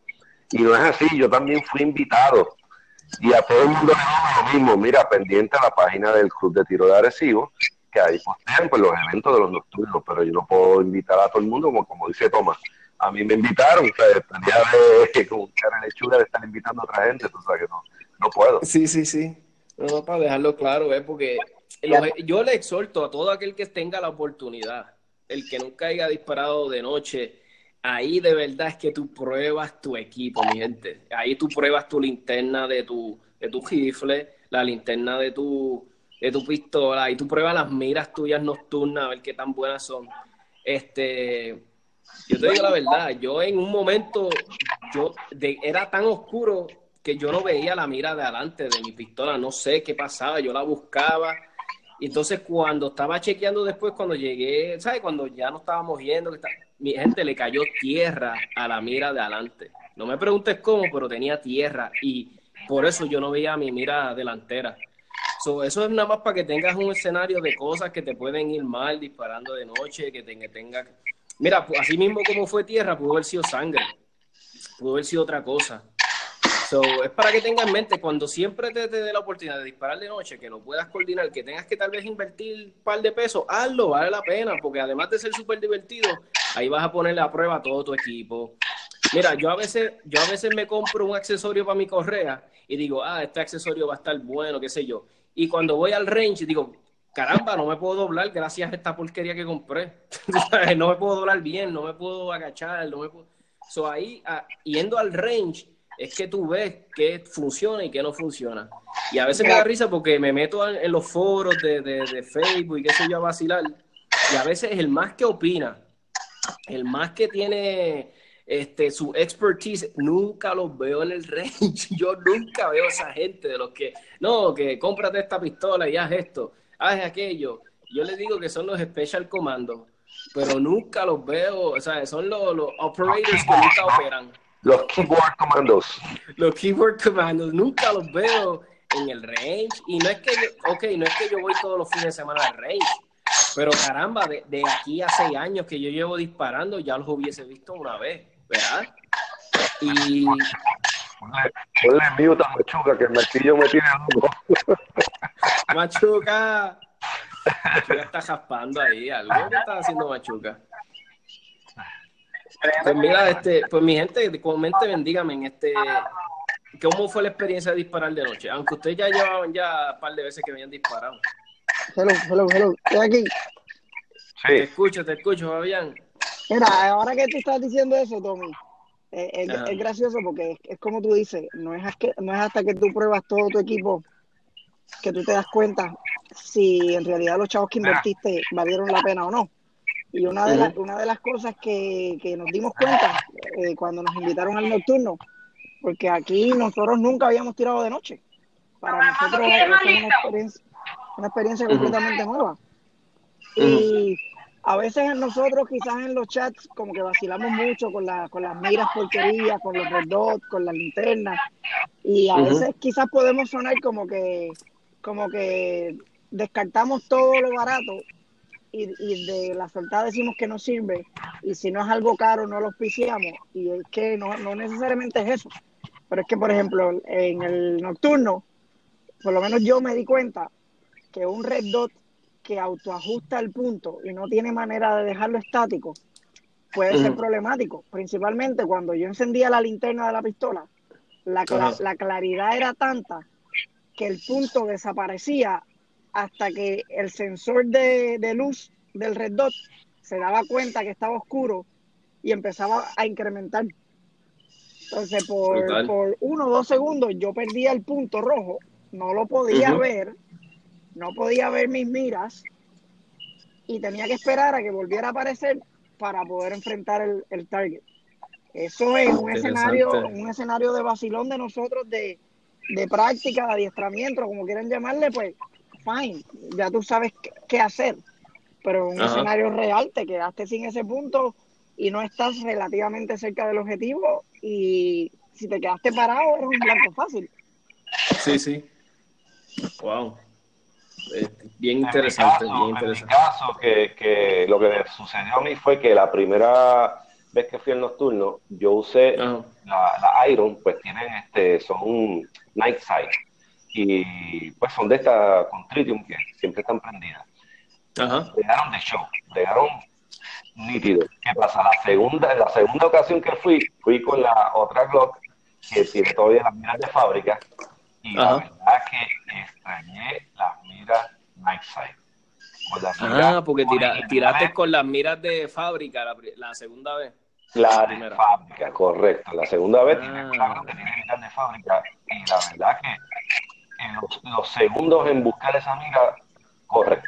Y no es así, yo también fui invitado. Y a todo el mundo le digo lo mismo, mira, pendiente a la página del Club de Tiro de Arecibo, que ahí postean pues, los eventos de los nocturnos, pero yo no puedo invitar a todo el mundo, como, como dice Tomás. A mí me invitaron, o sea, día de como cara lechuga de estar invitando a otra gente, tú sabes que no, no puedo. Sí, sí, sí. No, para dejarlo claro, ¿eh? porque yo le exhorto a todo aquel que tenga la oportunidad, el que nunca haya disparado de noche, ahí de verdad es que tú pruebas tu equipo, mi gente. Ahí tú pruebas tu linterna de tu, de tu rifle, la linterna de tu, de tu pistola, y tú pruebas las miras tuyas nocturnas, a ver qué tan buenas son. Este, yo te digo la verdad, yo en un momento, yo era tan oscuro que yo no veía la mira de adelante de mi pistola, no sé qué pasaba, yo la buscaba entonces cuando estaba chequeando después, cuando llegué, ¿sabes? Cuando ya no estábamos que mi gente le cayó tierra a la mira de adelante. No me preguntes cómo, pero tenía tierra y por eso yo no veía mi mira delantera. eso es nada más para que tengas un escenario de cosas que te pueden ir mal disparando de noche, que tenga, tenga... Mira, pues, así mismo como fue tierra, pudo haber sido sangre, pudo haber sido otra cosa es para que tengas en mente, cuando siempre te, dé la oportunidad de disparar de noche, que lo puedas coordinar, que tengas que tal vez invertir un par de pesos, hazlo, vale la pena, porque además de ser súper divertido, ahí vas a ponerle a prueba todo tu equipo. Mira, yo a veces, yo a veces me compro un accesorio para mi correa y digo, ah, este accesorio va a estar bueno, qué sé yo. Y cuando voy al range, digo, caramba, no me puedo doblar gracias a esta porquería que compré. <laughs> no me puedo doblar bien, no me puedo agachar, no me puedo... So, ahí, ah, yendo al range, es que tú ves qué funciona y qué no funciona. Y a veces me da risa porque me meto en, los foros de, de, Facebook y qué sé yo a vacilar. Y a veces el más que opina, el más que tiene este, su expertise, nunca los veo en el <laughs> range. Yo nunca veo a esa gente de los que, no, que cómprate esta pistola y haz esto, haz aquello. Yo les digo que son los Special Commandos, pero nunca los veo, o sea, son los, los operators que nunca operan. Los keyboard commandos. Los keyboard commandos, nunca los veo en el range. Y no es que yo, ok, no es que yo voy todos los fines de semana al range. Pero caramba, de, de aquí a seis años que yo llevo disparando, ya los hubiese visto una vez, ¿verdad? Y. Ponle mute a Machuca, que el martillo me tiene loco. Machuca. Machuca está jaspando ahí. ¿Algo que está haciendo Machuca? Pues mira, este, pues mi gente, comenten, díganme en este, ¿cómo fue la experiencia de disparar de noche? Aunque ustedes ya llevaban ya un par de veces que habían disparado. Hello, hello, hello, estoy aquí. Sí. Te escucho, te escucho, Fabián. Mira, ahora que tú estás diciendo eso, Tommy, eh, es, gracioso porque es, como tú dices, no es, que, no es hasta que tú pruebas todo tu equipo que tú te das cuenta si en realidad los chavos que invertiste valieron la pena o no. Y una de, las, una de las cosas que, nos dimos cuenta eh, cuando nos invitaron al nocturno, porque aquí nosotros nunca habíamos tirado de noche. Para nosotros es una experiencia, una experiencia completamente nueva. Y a veces nosotros quizás en los chats como que vacilamos mucho con, la, con las miras porquerías, con los red dots, con las linternas. Y a veces quizás podemos sonar como que, como que descartamos todo lo barato y, de la soltada decimos que no sirve y si no es algo caro no lo auspiciamos y es que no, no necesariamente es eso. Pero es que, por ejemplo, en el nocturno, por lo menos yo me di cuenta que un red dot que autoajusta el punto y no tiene manera de dejarlo estático puede ser problemático, principalmente cuando yo encendía la linterna de la pistola, la, la claridad era tanta que el punto desaparecía hasta que el sensor de, luz del red dot se daba cuenta que estaba oscuro y empezaba a incrementar. Entonces, por, por uno o dos segundos yo perdía el punto rojo, no lo podía ver, no podía ver mis miras y tenía que esperar a que volviera a aparecer para poder enfrentar el, el target. Eso es un escenario, un escenario de vacilón de nosotros de, de práctica, de adiestramiento, como quieran llamarle, pues fine, ya tú sabes qué hacer. Pero en un escenario real te quedaste sin ese punto y no estás relativamente cerca del objetivo y si te quedaste parado eres un blanco fácil. Sí, sí. Wow. bien interesante, bien interesante. En mi caso, que, que lo que me sucedió a mí fue que la primera vez que fui al nocturno, yo usé la, la, Iron, pues tienen este, son night sight y pues son de esta con Tritium que siempre están prendidas. Ajá. Llegaron de show, llegaron nítidos. ¿Qué pasa? La segunda, la segunda ocasión que fui, fui con la otra Glock que tiene todavía las miras de fábrica y la verdad que extrañé las miras Night Sight. Ah, porque tiraste con las miras de fábrica la, segunda vez. La, de fábrica, correcto. La segunda vez tiene, ah. que tiene miras de fábrica y la verdad que los, segundos en buscar esa amiga correcto.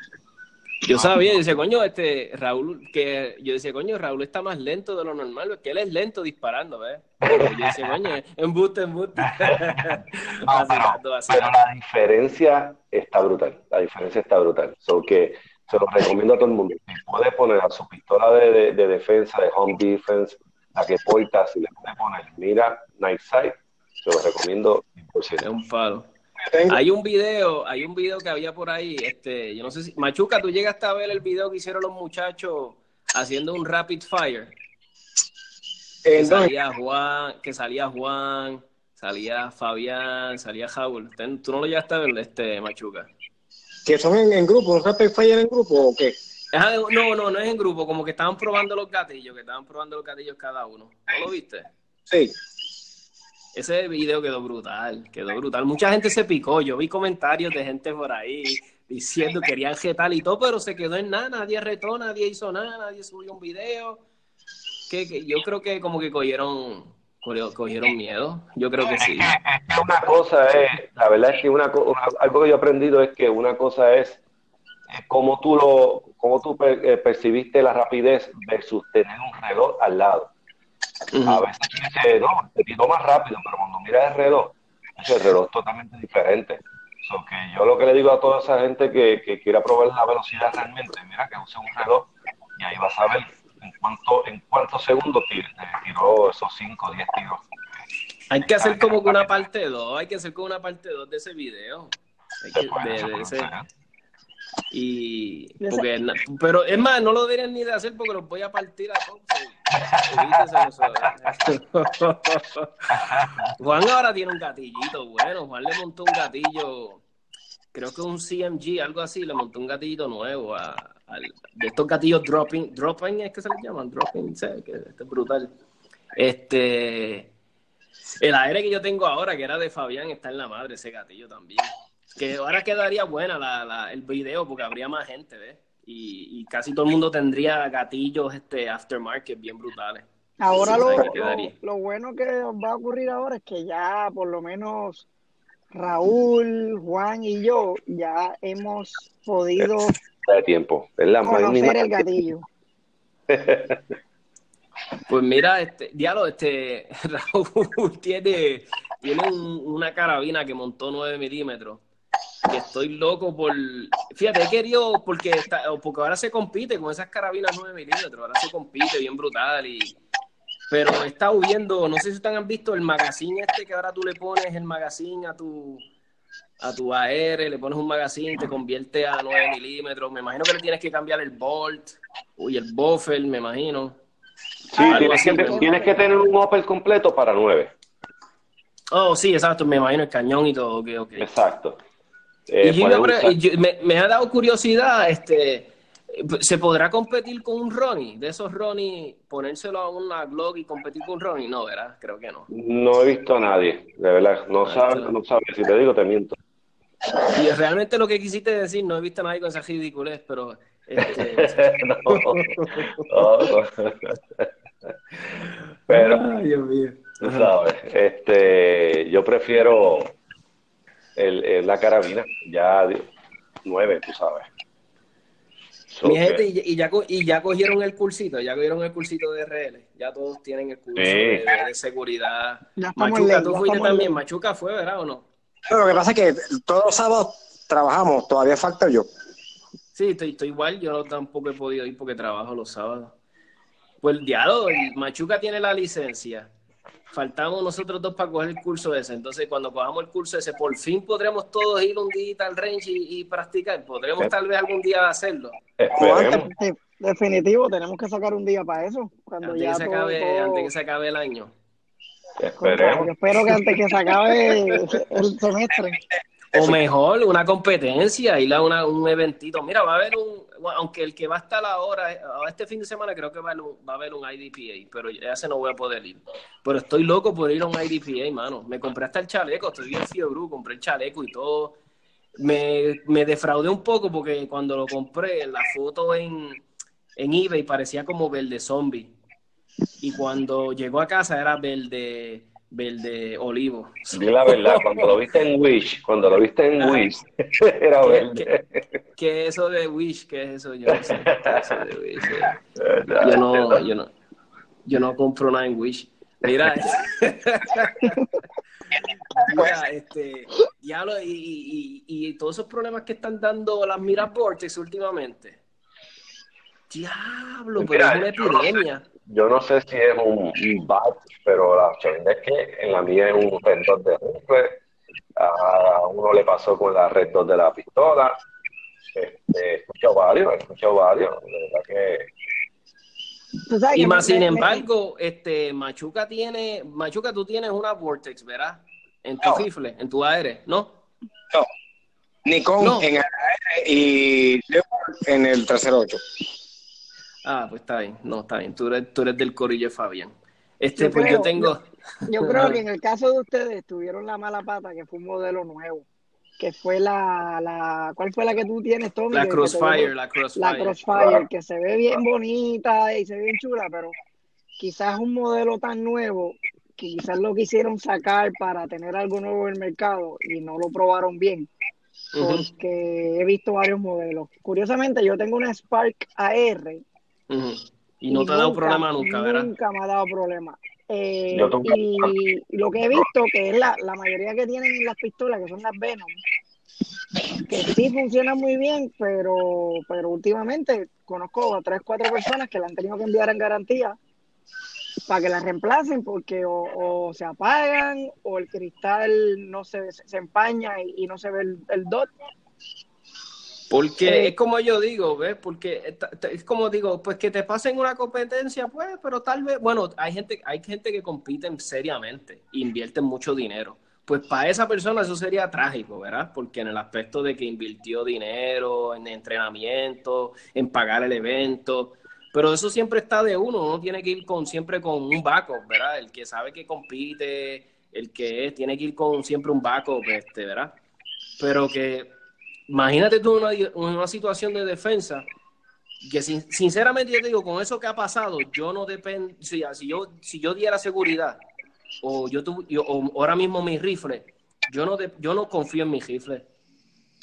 Yo sabía, yo decía, coño, este Raúl, que yo decía, coño, Raúl está más lento de lo normal, porque él es lento disparando, ¿ves? Yo decía, coño, embuste, embuste. <laughs> no, pero, la diferencia está brutal, la diferencia está brutal. So que se lo recomiendo a todo el mundo. Si puede poner a su pistola de, de, defensa, de home defense, la que porta, si le puede poner mira, night sight, se lo recomiendo Es un faro. Hay un video, hay un video que había por ahí, este, yo no sé si, Machuca, tú llegaste a ver el video que hicieron los muchachos haciendo un rapid fire. Que salía Juan, que salía Juan, salía Fabián, salía Jaúl. ¿Tú no lo llegaste a ver, este, Machuca? ¿Que son en, grupo, un rapid fire en grupo o qué? no, no, no es en grupo, como que estaban probando los gatillos, que estaban probando los gatillos cada uno. ¿No lo viste? Sí. Ese video quedó brutal, quedó brutal. Mucha gente se picó, yo vi comentarios de gente por ahí diciendo que querían retar y todo, pero se quedó en nada, nadie retó, nadie hizo nada, nadie subió un video. Que, yo creo que como que cogieron cogieron miedo. Yo creo que sí. Una cosa es, la verdad es que una, algo que yo he aprendido es que una cosa es cómo tú lo, cómo tú eh, percibiste la rapidez versus tener un reloj al lado. A veces dice, no, te pido más rápido, pero cuando miras el reloj, el reloj es totalmente diferente. que yo lo que le digo a toda esa gente que, que quiera probar la velocidad realmente, mira que use un reloj y ahí vas a ver en cuánto, en cuántos segundos tiró esos 5 o 10 tiros. Hay que hacer como que una parte 2, hay que hacer como una parte 2 de ese video. Y pero es más, no lo deberían ni de hacer porque los voy a partir a todos. <laughs> Juan ahora tiene un gatillito bueno. Juan le montó un gatillo, creo que un CMG, algo así, le montó un gatillito nuevo a, de estos gatillos dropping, dropping es que se les llaman, dropping, que este es brutal. Este, el aire que yo tengo ahora, que era de Fabián, está en la madre ese gatillo también. Que ahora quedaría buena la, el video porque habría más gente, ¿ves? Y, casi todo el mundo tendría gatillos este aftermarket bien brutales. Ahora lo, lo, bueno que va a ocurrir ahora es que ya por lo menos Raúl, Juan y yo ya hemos podido <laughs> de tiempo. Es la conocer el gatillo. <laughs> Pues mira, este, diálogo, este <laughs> Raúl tiene, tiene una carabina que montó 9 milímetros. Que estoy loco por. Fíjate, he querido, porque, está, porque ahora se compite con esas carabinas 9 milímetros, ahora se compite bien brutal. y Pero he estado viendo, no sé si ustedes han visto el magazine este que ahora tú le pones el magazine a tu a tu AR, le pones un magazine, te convierte a 9 milímetros. Me imagino que le tienes que cambiar el bolt, uy, el buffer, me imagino. Sí, tienes, que, tienes que tener un Opel completo para 9. Oh, sí, exacto, me imagino el cañón y todo, ok, ok. Exacto. Eh, me, me, ha dado curiosidad, este, ¿se podrá competir con un Ronnie? De esos Ronnie, ponérselo a una Glock y competir con un Ronnie, no, ¿verdad? Creo que no. No he visto a nadie, de verdad, no sabes, no sabe, si te digo te miento. Y realmente lo que quisiste decir, no he visto a nadie con esa ridiculez, pero... Este... <laughs> no, <laughs> pero, Dios mío. tú sabes, este, yo prefiero el, la carabina, ya nueve, tú sabes. Mi gente, y, ya, y ya cogieron el cursito, ya cogieron el cursito de RL, ya todos tienen el curso de, seguridad. Machuca, tú fuiste también, Machuca fue, ¿verdad o no? lo que pasa es que todos los sábados trabajamos, todavía falta yo. Sí, estoy, estoy igual, yo tampoco he podido ir porque trabajo los sábados. Pues el diálogo, Machuca tiene la licencia. Faltamos nosotros dos para coger el curso ese. Entonces, cuando cojamos el curso ese, por fin podremos todos ir un digital range y, practicar. Podremos tal vez algún día hacerlo. definitivo, tenemos que sacar un día para eso. Cuando antes, ya que se acabe, antes que se acabe el año. Espero que antes que se acabe el semestre. O mejor, una competencia, ir a una, un eventito. Mira, va a haber un, aunque el que va a estar ahora, este fin de semana creo que va a un, haber un IDPA, pero ya se no voy a poder ir. Pero estoy loco por ir a un IDPA, mano. Me compré hasta el chaleco, estoy bien fiebre, compré el chaleco y todo. Me, me defraudé un poco porque cuando lo compré, la foto en, en eBay parecía como verde zombie y cuando llegó a casa era verde verde olivo. La verdad, cuando lo viste en Wish, cuando lo viste en Wish, <laughs> era verde. ¿qué, es eso de Wish? ¿Qué es eso? Yo no sé. Eso de Wish, <laughs> yo, no, yo, no, yo no compro nada en Wish. Mira, <laughs> mira este, diablo, y, y, y, todos esos problemas que están dando las miras Vortex últimamente. Diablo, pero es una epidemia yo no sé si es un, bat, pero la chavina es que en la mía es un red de rifle. A uno le pasó con la red de la pistola. Este, he escuchado varios, he escuchado varios. De verdad que. Y más sin embargo, este Machuca tiene, Machuca, tú tienes una Vortex, ¿verdad? En tu rifle, en tu aire, ¿no? No. Nikon en el aire y en el 308. Ah, pues está bien, no, está bien, tú eres, tú eres del corillo Fabián. Este, pues yo tengo... Yo creo <laughs> que en el caso de ustedes tuvieron la mala pata que fue un modelo nuevo que fue la, la ¿cuál fue la que tú tienes, Tommy? La Crossfire, la Crossfire. La Crossfire, que se ve bien bonita y se ve bien chula, pero quizás un modelo tan nuevo quizás lo quisieron sacar para tener algo nuevo en el mercado y no lo probaron bien. Porque he visto varios modelos. Curiosamente, yo tengo una Spark AR. Y no te ha dado problema nunca, ¿verdad? Nunca me ha dado problema. Eh, y lo que he visto, que es la, la mayoría que tienen las pistolas, que son las Venom, que sí funcionan muy bien, pero, pero últimamente conozco a tres, cuatro personas que la han tenido que enviar en garantía para que las reemplacen porque o, se apagan o el cristal no se, se empaña y, no se ve el, el dot porque eh, es como yo digo, ¿ves? Porque es como digo, pues que te pasen una competencia, pues, pero tal vez, bueno, hay gente, hay gente que compite seriamente, invierten mucho dinero. Pues para esa persona eso sería trágico, ¿verdad? Porque en el aspecto de que invirtió dinero en entrenamiento, en pagar el evento, pero eso siempre está de uno, uno tiene que ir con siempre con un backup, ¿verdad? El que sabe que compite, el que es, tiene que ir con siempre un backup, este, ¿verdad? Pero que imagínate tú una, una situación de defensa que sinceramente yo te digo, con eso que ha pasado, yo no dependo, si, yo, si yo diera seguridad, o yo, ahora mismo mi rifle, yo no, yo no confío en mi rifle.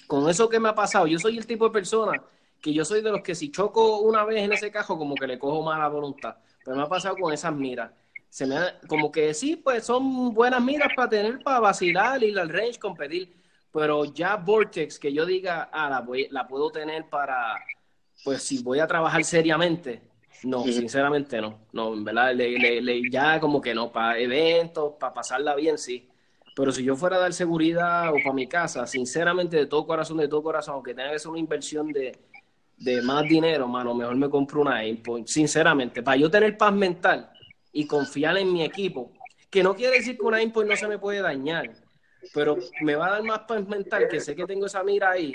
Con eso que me ha pasado, yo soy el tipo de persona que yo soy de los que si choco una vez en ese cajo, como que le cojo mala voluntad. Pero me ha pasado con esas miras. Se me como que sí, pues son buenas miras para tener, para vacilar, ir al range, competir pero ya Vortex, que yo diga, ah, la, voy, la puedo tener para, pues si voy a trabajar seriamente, no, sinceramente no, no, en verdad, le, ya como que no, para eventos, para pasarla bien, sí, pero si yo fuera a dar seguridad o para mi casa, sinceramente, de todo corazón, de todo corazón, aunque tenga que ser una inversión de, de más dinero, mano, mejor me compro una Aimpoint, sinceramente, para yo tener paz mental y confiar en mi equipo, que no quiere decir que una Aimpoint no se me puede dañar, pero me va a dar más paz mental que sé que tengo esa mira ahí,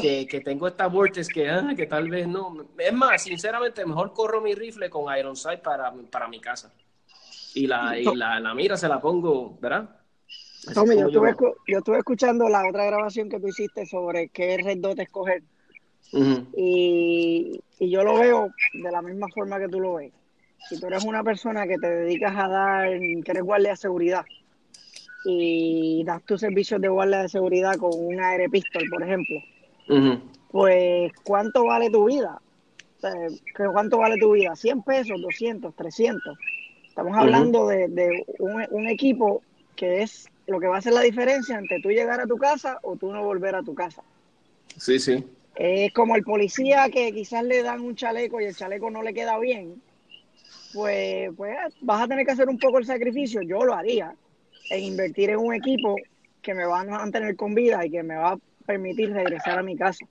que, que tengo esta vortex que, ah, que tal vez no. Es más, sinceramente, mejor corro mi rifle con Iron Sight para, para mi casa. Y la, y la, la mira se la pongo, ¿verdad? Tommy, yo, estuve, yo, estuve, escuchando la otra grabación que tú hiciste sobre qué red dot escoger. y, y, yo lo veo de la misma forma que tú lo ves. Si tú eres una persona que te dedicas a dar, que eres guardia de seguridad, y das tus servicios de guardia de seguridad con un aire pistol, por ejemplo, pues ¿cuánto vale tu vida? ¿Cuánto vale tu vida? ¿100 pesos, 200, 300? Estamos hablando de, un, equipo que es lo que va a hacer la diferencia entre tú llegar a tu casa o tú no volver a tu casa. Sí, sí. Es como el policía que quizás le dan un chaleco y el chaleco no le queda bien. Pues, pues vas a tener que hacer un poco el sacrificio. Yo lo haría en invertir en un equipo que me va a mantener con vida y que me va a permitir regresar a mi casa.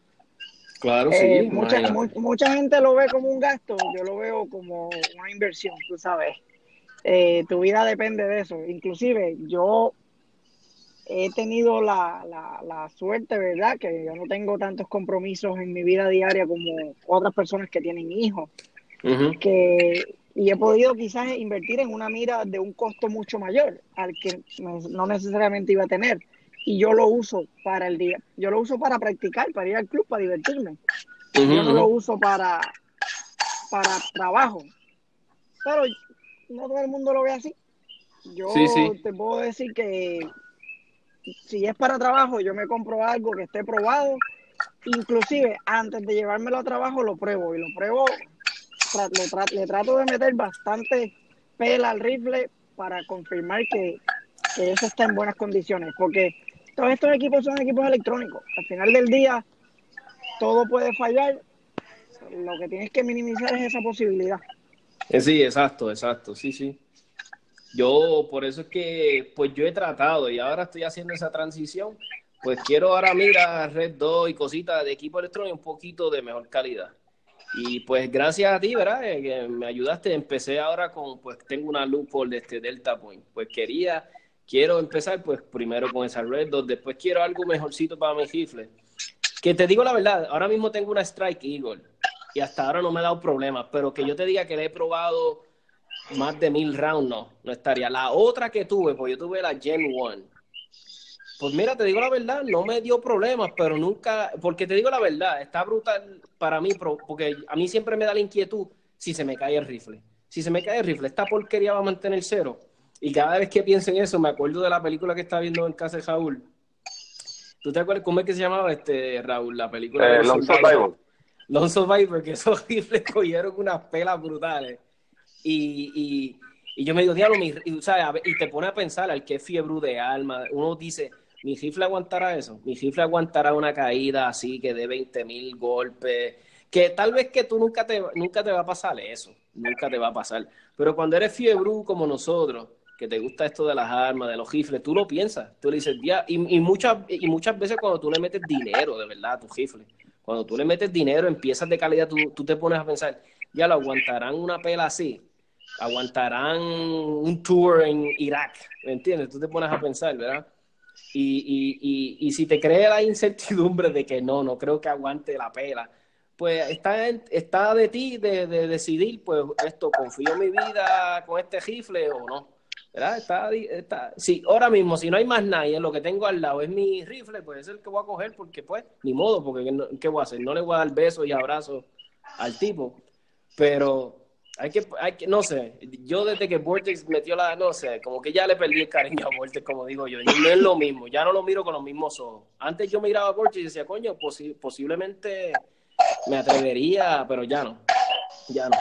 Claro, sí. Eh, mucha, mucha gente lo ve como un gasto, yo lo veo como una inversión, tú sabes. Eh, tu vida depende de eso. Inclusive yo he tenido la, la, suerte, ¿verdad? Que yo no tengo tantos compromisos en mi vida diaria como otras personas que tienen hijos. Que y he podido quizás invertir en una mira de un costo mucho mayor al que no necesariamente iba a tener. Y yo lo uso para el día. Yo lo uso para practicar, para ir al club, para divertirme. yo no lo uso para, para trabajo. Pero no todo el mundo lo ve así. Yo te puedo decir que si es para trabajo, yo me compro algo que esté probado. Inclusive, antes de llevármelo a trabajo, lo pruebo. Y lo pruebo le, trato de meter bastante pela al rifle para confirmar que, eso está en buenas condiciones, porque todos estos equipos son equipos electrónicos. Al final del día, todo puede fallar. Lo que tienes que minimizar es esa posibilidad. Eh, sí, exacto, exacto, sí, sí. Yo, por eso es que, pues yo he tratado y ahora estoy haciendo esa transición. Pues quiero ahora mirar Red 2 y cositas de equipo electrónico un poquito de mejor calidad. Y pues gracias a ti, ¿verdad? Eh, me ayudaste. Empecé ahora con, pues tengo una por de este Delta Point. Pues quería, quiero empezar pues primero con esa Red después quiero algo mejorcito para mi rifle. Que te digo la verdad, ahora mismo tengo una Strike Eagle y hasta ahora no me ha dado problemas, pero que yo te diga que le he probado más de mil rounds no, no estaría. La otra que tuve, pues yo tuve la Gen 1. Pues mira, te digo la verdad, no me dio problemas, pero nunca, porque te digo la verdad, está brutal para mí, porque a mí siempre me da la inquietud si se me cae el rifle. Si se me cae el rifle, esta porquería va a mantener cero. Y cada vez que pienso en eso, me acuerdo de la película que estaba viendo en casa de Raúl. ¿Tú te acuerdas cómo es que se llamaba este Raúl? La película. Eh, Long Survivor. Long Survivor, que esos <laughs> rifles cogieron unas pelas brutales. Y, yo me digo, diablo, mi, y, y te pone a pensar al que fiebre de alma. Uno dice, mi rifle aguantará eso. Mi rifle aguantará una caída así que de 20 mil golpes. Que tal vez que tú nunca te, nunca te va a pasar eso. Nunca te va a pasar. Pero cuando eres fiebre como nosotros, que te gusta esto de las armas, de los rifles, tú lo piensas. Tú le dices, y, muchas, y muchas veces cuando tú le metes dinero, de verdad, a tu rifle, cuando tú le metes dinero, empiezas de calidad, tú, tú te pones a pensar, ya lo aguantarán una pela así aguantarán un tour en Irak, ¿me entiendes? Tú te pones a pensar, ¿verdad? Y, y, y, si te cree la incertidumbre de que no, no creo que aguante la pela, pues está, está de ti de, decidir, pues esto, confío en mi vida con este rifle o no, ¿verdad? Está, está, sí, ahora mismo, si no hay más nadie, lo que tengo al lado es mi rifle, pues es el que voy a coger porque pues, ni modo, porque ¿qué voy a hacer? No le voy a dar besos y abrazos al tipo, pero hay que, hay que, no sé, yo desde que Vortex metió la, no sé, como que ya le perdí el cariño a Vortex, como digo yo, no es lo mismo, ya no lo miro con los mismos ojos. Antes yo miraba a Vortex y decía, coño, posiblemente me atrevería, pero ya no, ya no.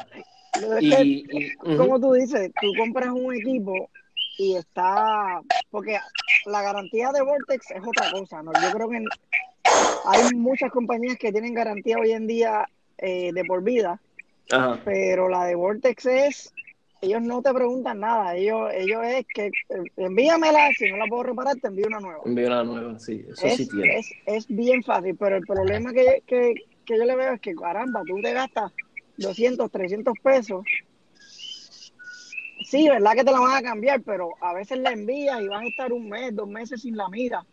Y, como tú dices, tú compras un equipo y está, porque la garantía de Vortex es otra cosa, ¿no? Yo creo que hay muchas compañías que tienen garantía hoy en día eh, de por vida pero la de Vortex es, ellos no te preguntan nada, ellos, ellos es que eh, envíamela, si no la puedo reparar, te envío una nueva. Envío una nueva, sí, eso es, sí tiene. Es, bien fácil, pero el problema que, que, que yo le veo es que, caramba, tú te gastas 200, 300 pesos sí, verdad que te la van a cambiar, pero a veces la envías y vas a estar un mes, dos meses sin la mira.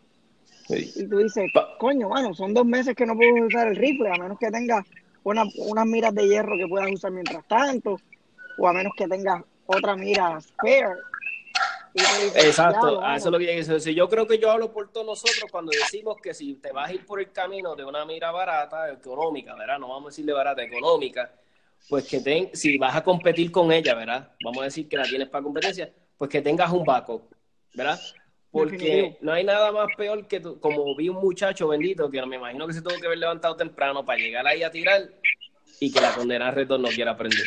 Y tú dices, coño, bueno, son dos meses que no puedo usar el rifle, a menos que tenga una, unas miras de hierro que puedas usar mientras tanto, o a menos que tengas otra mira spare. Exacto, eso es lo que decir. Yo creo que yo hablo por todos nosotros cuando decimos que si te vas a ir por el camino de una mira barata, económica, ¿verdad? No vamos a decirle barata, económica, pues que ten, si vas a competir con ella, ¿verdad? Vamos a decir que la tienes para competencia, pues que tengas un backup, ¿verdad? Porque no hay nada más peor que como vi un muchacho bendito que me imagino que se tuvo que haber levantado temprano para llegar ahí a tirar y que la condena retorno no quiera aprender.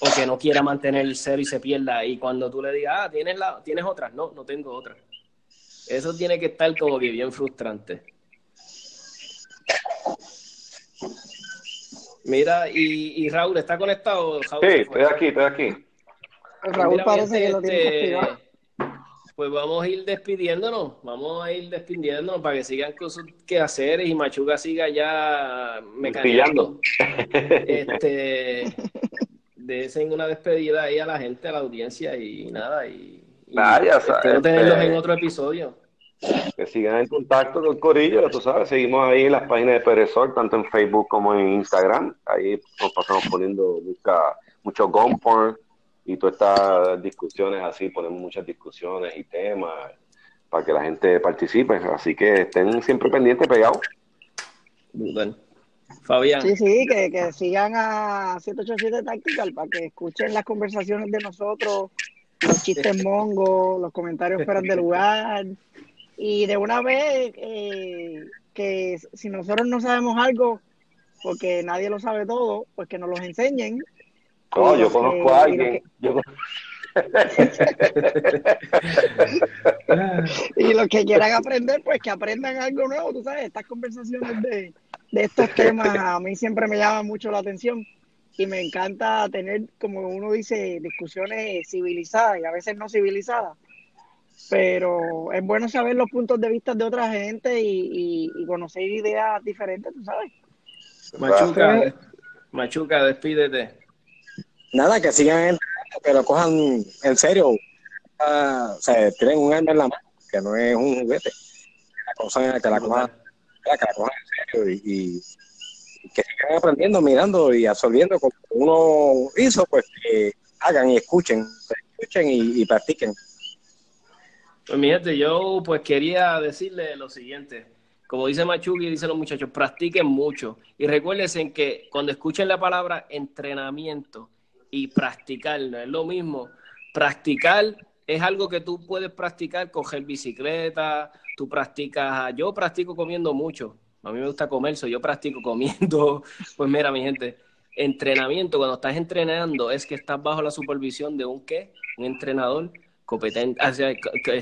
O que no quiera mantener el cero y se pierda. Y cuando tú le digas, ah, ¿tienes, la, ¿tienes otras? No, no tengo otras. Eso tiene que estar como que bien frustrante. Mira, y, Raúl, ¿está conectado? sí, estoy aquí, estoy aquí. Raúl parece que lo tiene este, pues vamos a ir despidiéndonos, vamos a ir despidiéndonos para que sigan con sus quehaceres y Machuca siga ya mecanizando. Este, <laughs> desen una despedida ahí a la gente, a la audiencia y nada, y, ah, espero tenerlos en otro episodio. Que sigan en contacto con Corillo, tú sabes, seguimos ahí en las páginas de Perezor, tanto en Facebook como en Instagram, ahí nos pasamos poniendo mucha, mucho gunporn, y todas estas discusiones así, ponemos muchas discusiones y temas para que la gente participe. Así que estén siempre pendientes, pegados. Fabián. Sí, sí, que, que sigan a 787 Tactical para que escuchen las conversaciones de nosotros, los chistes mongos, los comentarios fuera del lugar. Y de una vez, eh, que si nosotros no sabemos algo, porque nadie lo sabe todo, pues que nos los enseñen no, yo conozco a alguien. <laughs> y los que quieran aprender, pues que aprendan algo nuevo, tú sabes, estas conversaciones de, estos temas a mí siempre me llaman mucho la atención y me encanta tener, como uno dice, discusiones civilizadas y a veces no civilizadas, pero es bueno saber los puntos de vista de otra gente y, conocer ideas diferentes, tú sabes. Machuca, Machuca, despídete nada, que sigan que lo cojan en serio. o sea, tienen un arma en la mano, que no es un juguete. La que la cojan, que la cojan en serio y, que sigan aprendiendo, mirando y absorbiendo como uno hizo, pues que hagan y escuchen, escuchen y, practiquen. Pues mi gente, yo pues quería decirle lo siguiente. Como dice Machuki, dice los muchachos, practiquen mucho. Y recuérdense que cuando escuchen la palabra entrenamiento y practicar, no es lo mismo. Practicar es algo que tú puedes practicar, coger bicicleta, tú practicas, yo practico comiendo mucho, a mí me gusta comer, yo practico comiendo, <laughs> pues mira mi gente, entrenamiento, cuando estás entrenando es que estás bajo la supervisión de un qué, un entrenador competente,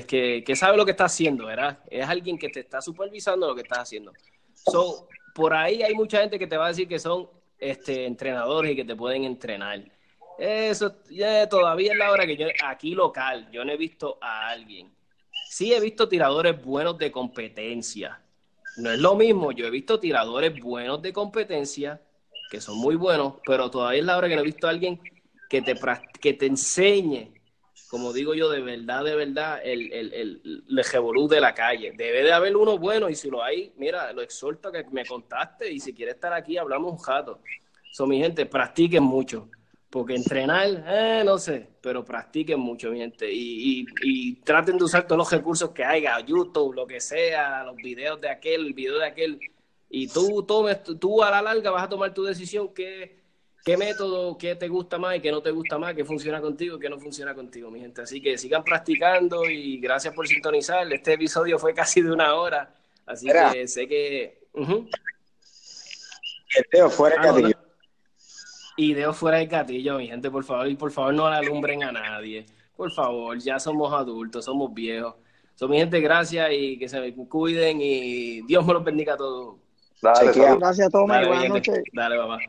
que, que, sabe lo que está haciendo, ¿verdad? Es alguien que te está supervisando lo que estás haciendo. So, por ahí hay mucha gente que te va a decir que son este, entrenadores y que te pueden entrenar. Eso todavía es la hora que yo, aquí local, yo no he visto a alguien. Sí he visto tiradores buenos de competencia. No es lo mismo, yo he visto tiradores buenos de competencia, que son muy buenos, pero todavía es la hora que no he visto a alguien que te, que te enseñe, como digo yo, de verdad, de verdad, el, el, el, de la calle. Debe de haber uno bueno y si lo hay, mira, lo exhorto a que me contacte y si quiere estar aquí, hablamos un rato. son mi gente, practiquen mucho porque entrenar, eh, no sé, pero practiquen mucho, mi gente, y, y, traten de usar todos los recursos que haya, YouTube, lo que sea, los videos de aquel, el video de aquel, y tú tomes, tú a la larga vas a tomar tu decisión qué, qué método, qué te gusta más y qué no te gusta más, qué funciona contigo y qué no funciona contigo, mi gente. Así que sigan practicando y gracias por sintonizar. Este episodio fue casi de una hora, así que sé que... El fuera ah, y dejo fuera del gatillo, mi gente, por favor, y por favor no alumbren a nadie. Por favor, ya somos adultos, somos viejos. So, mi gente, gracias y que se cuiden y Dios me los bendiga a todos. Dale, gracias a todos, buenas noches. Dale, papá.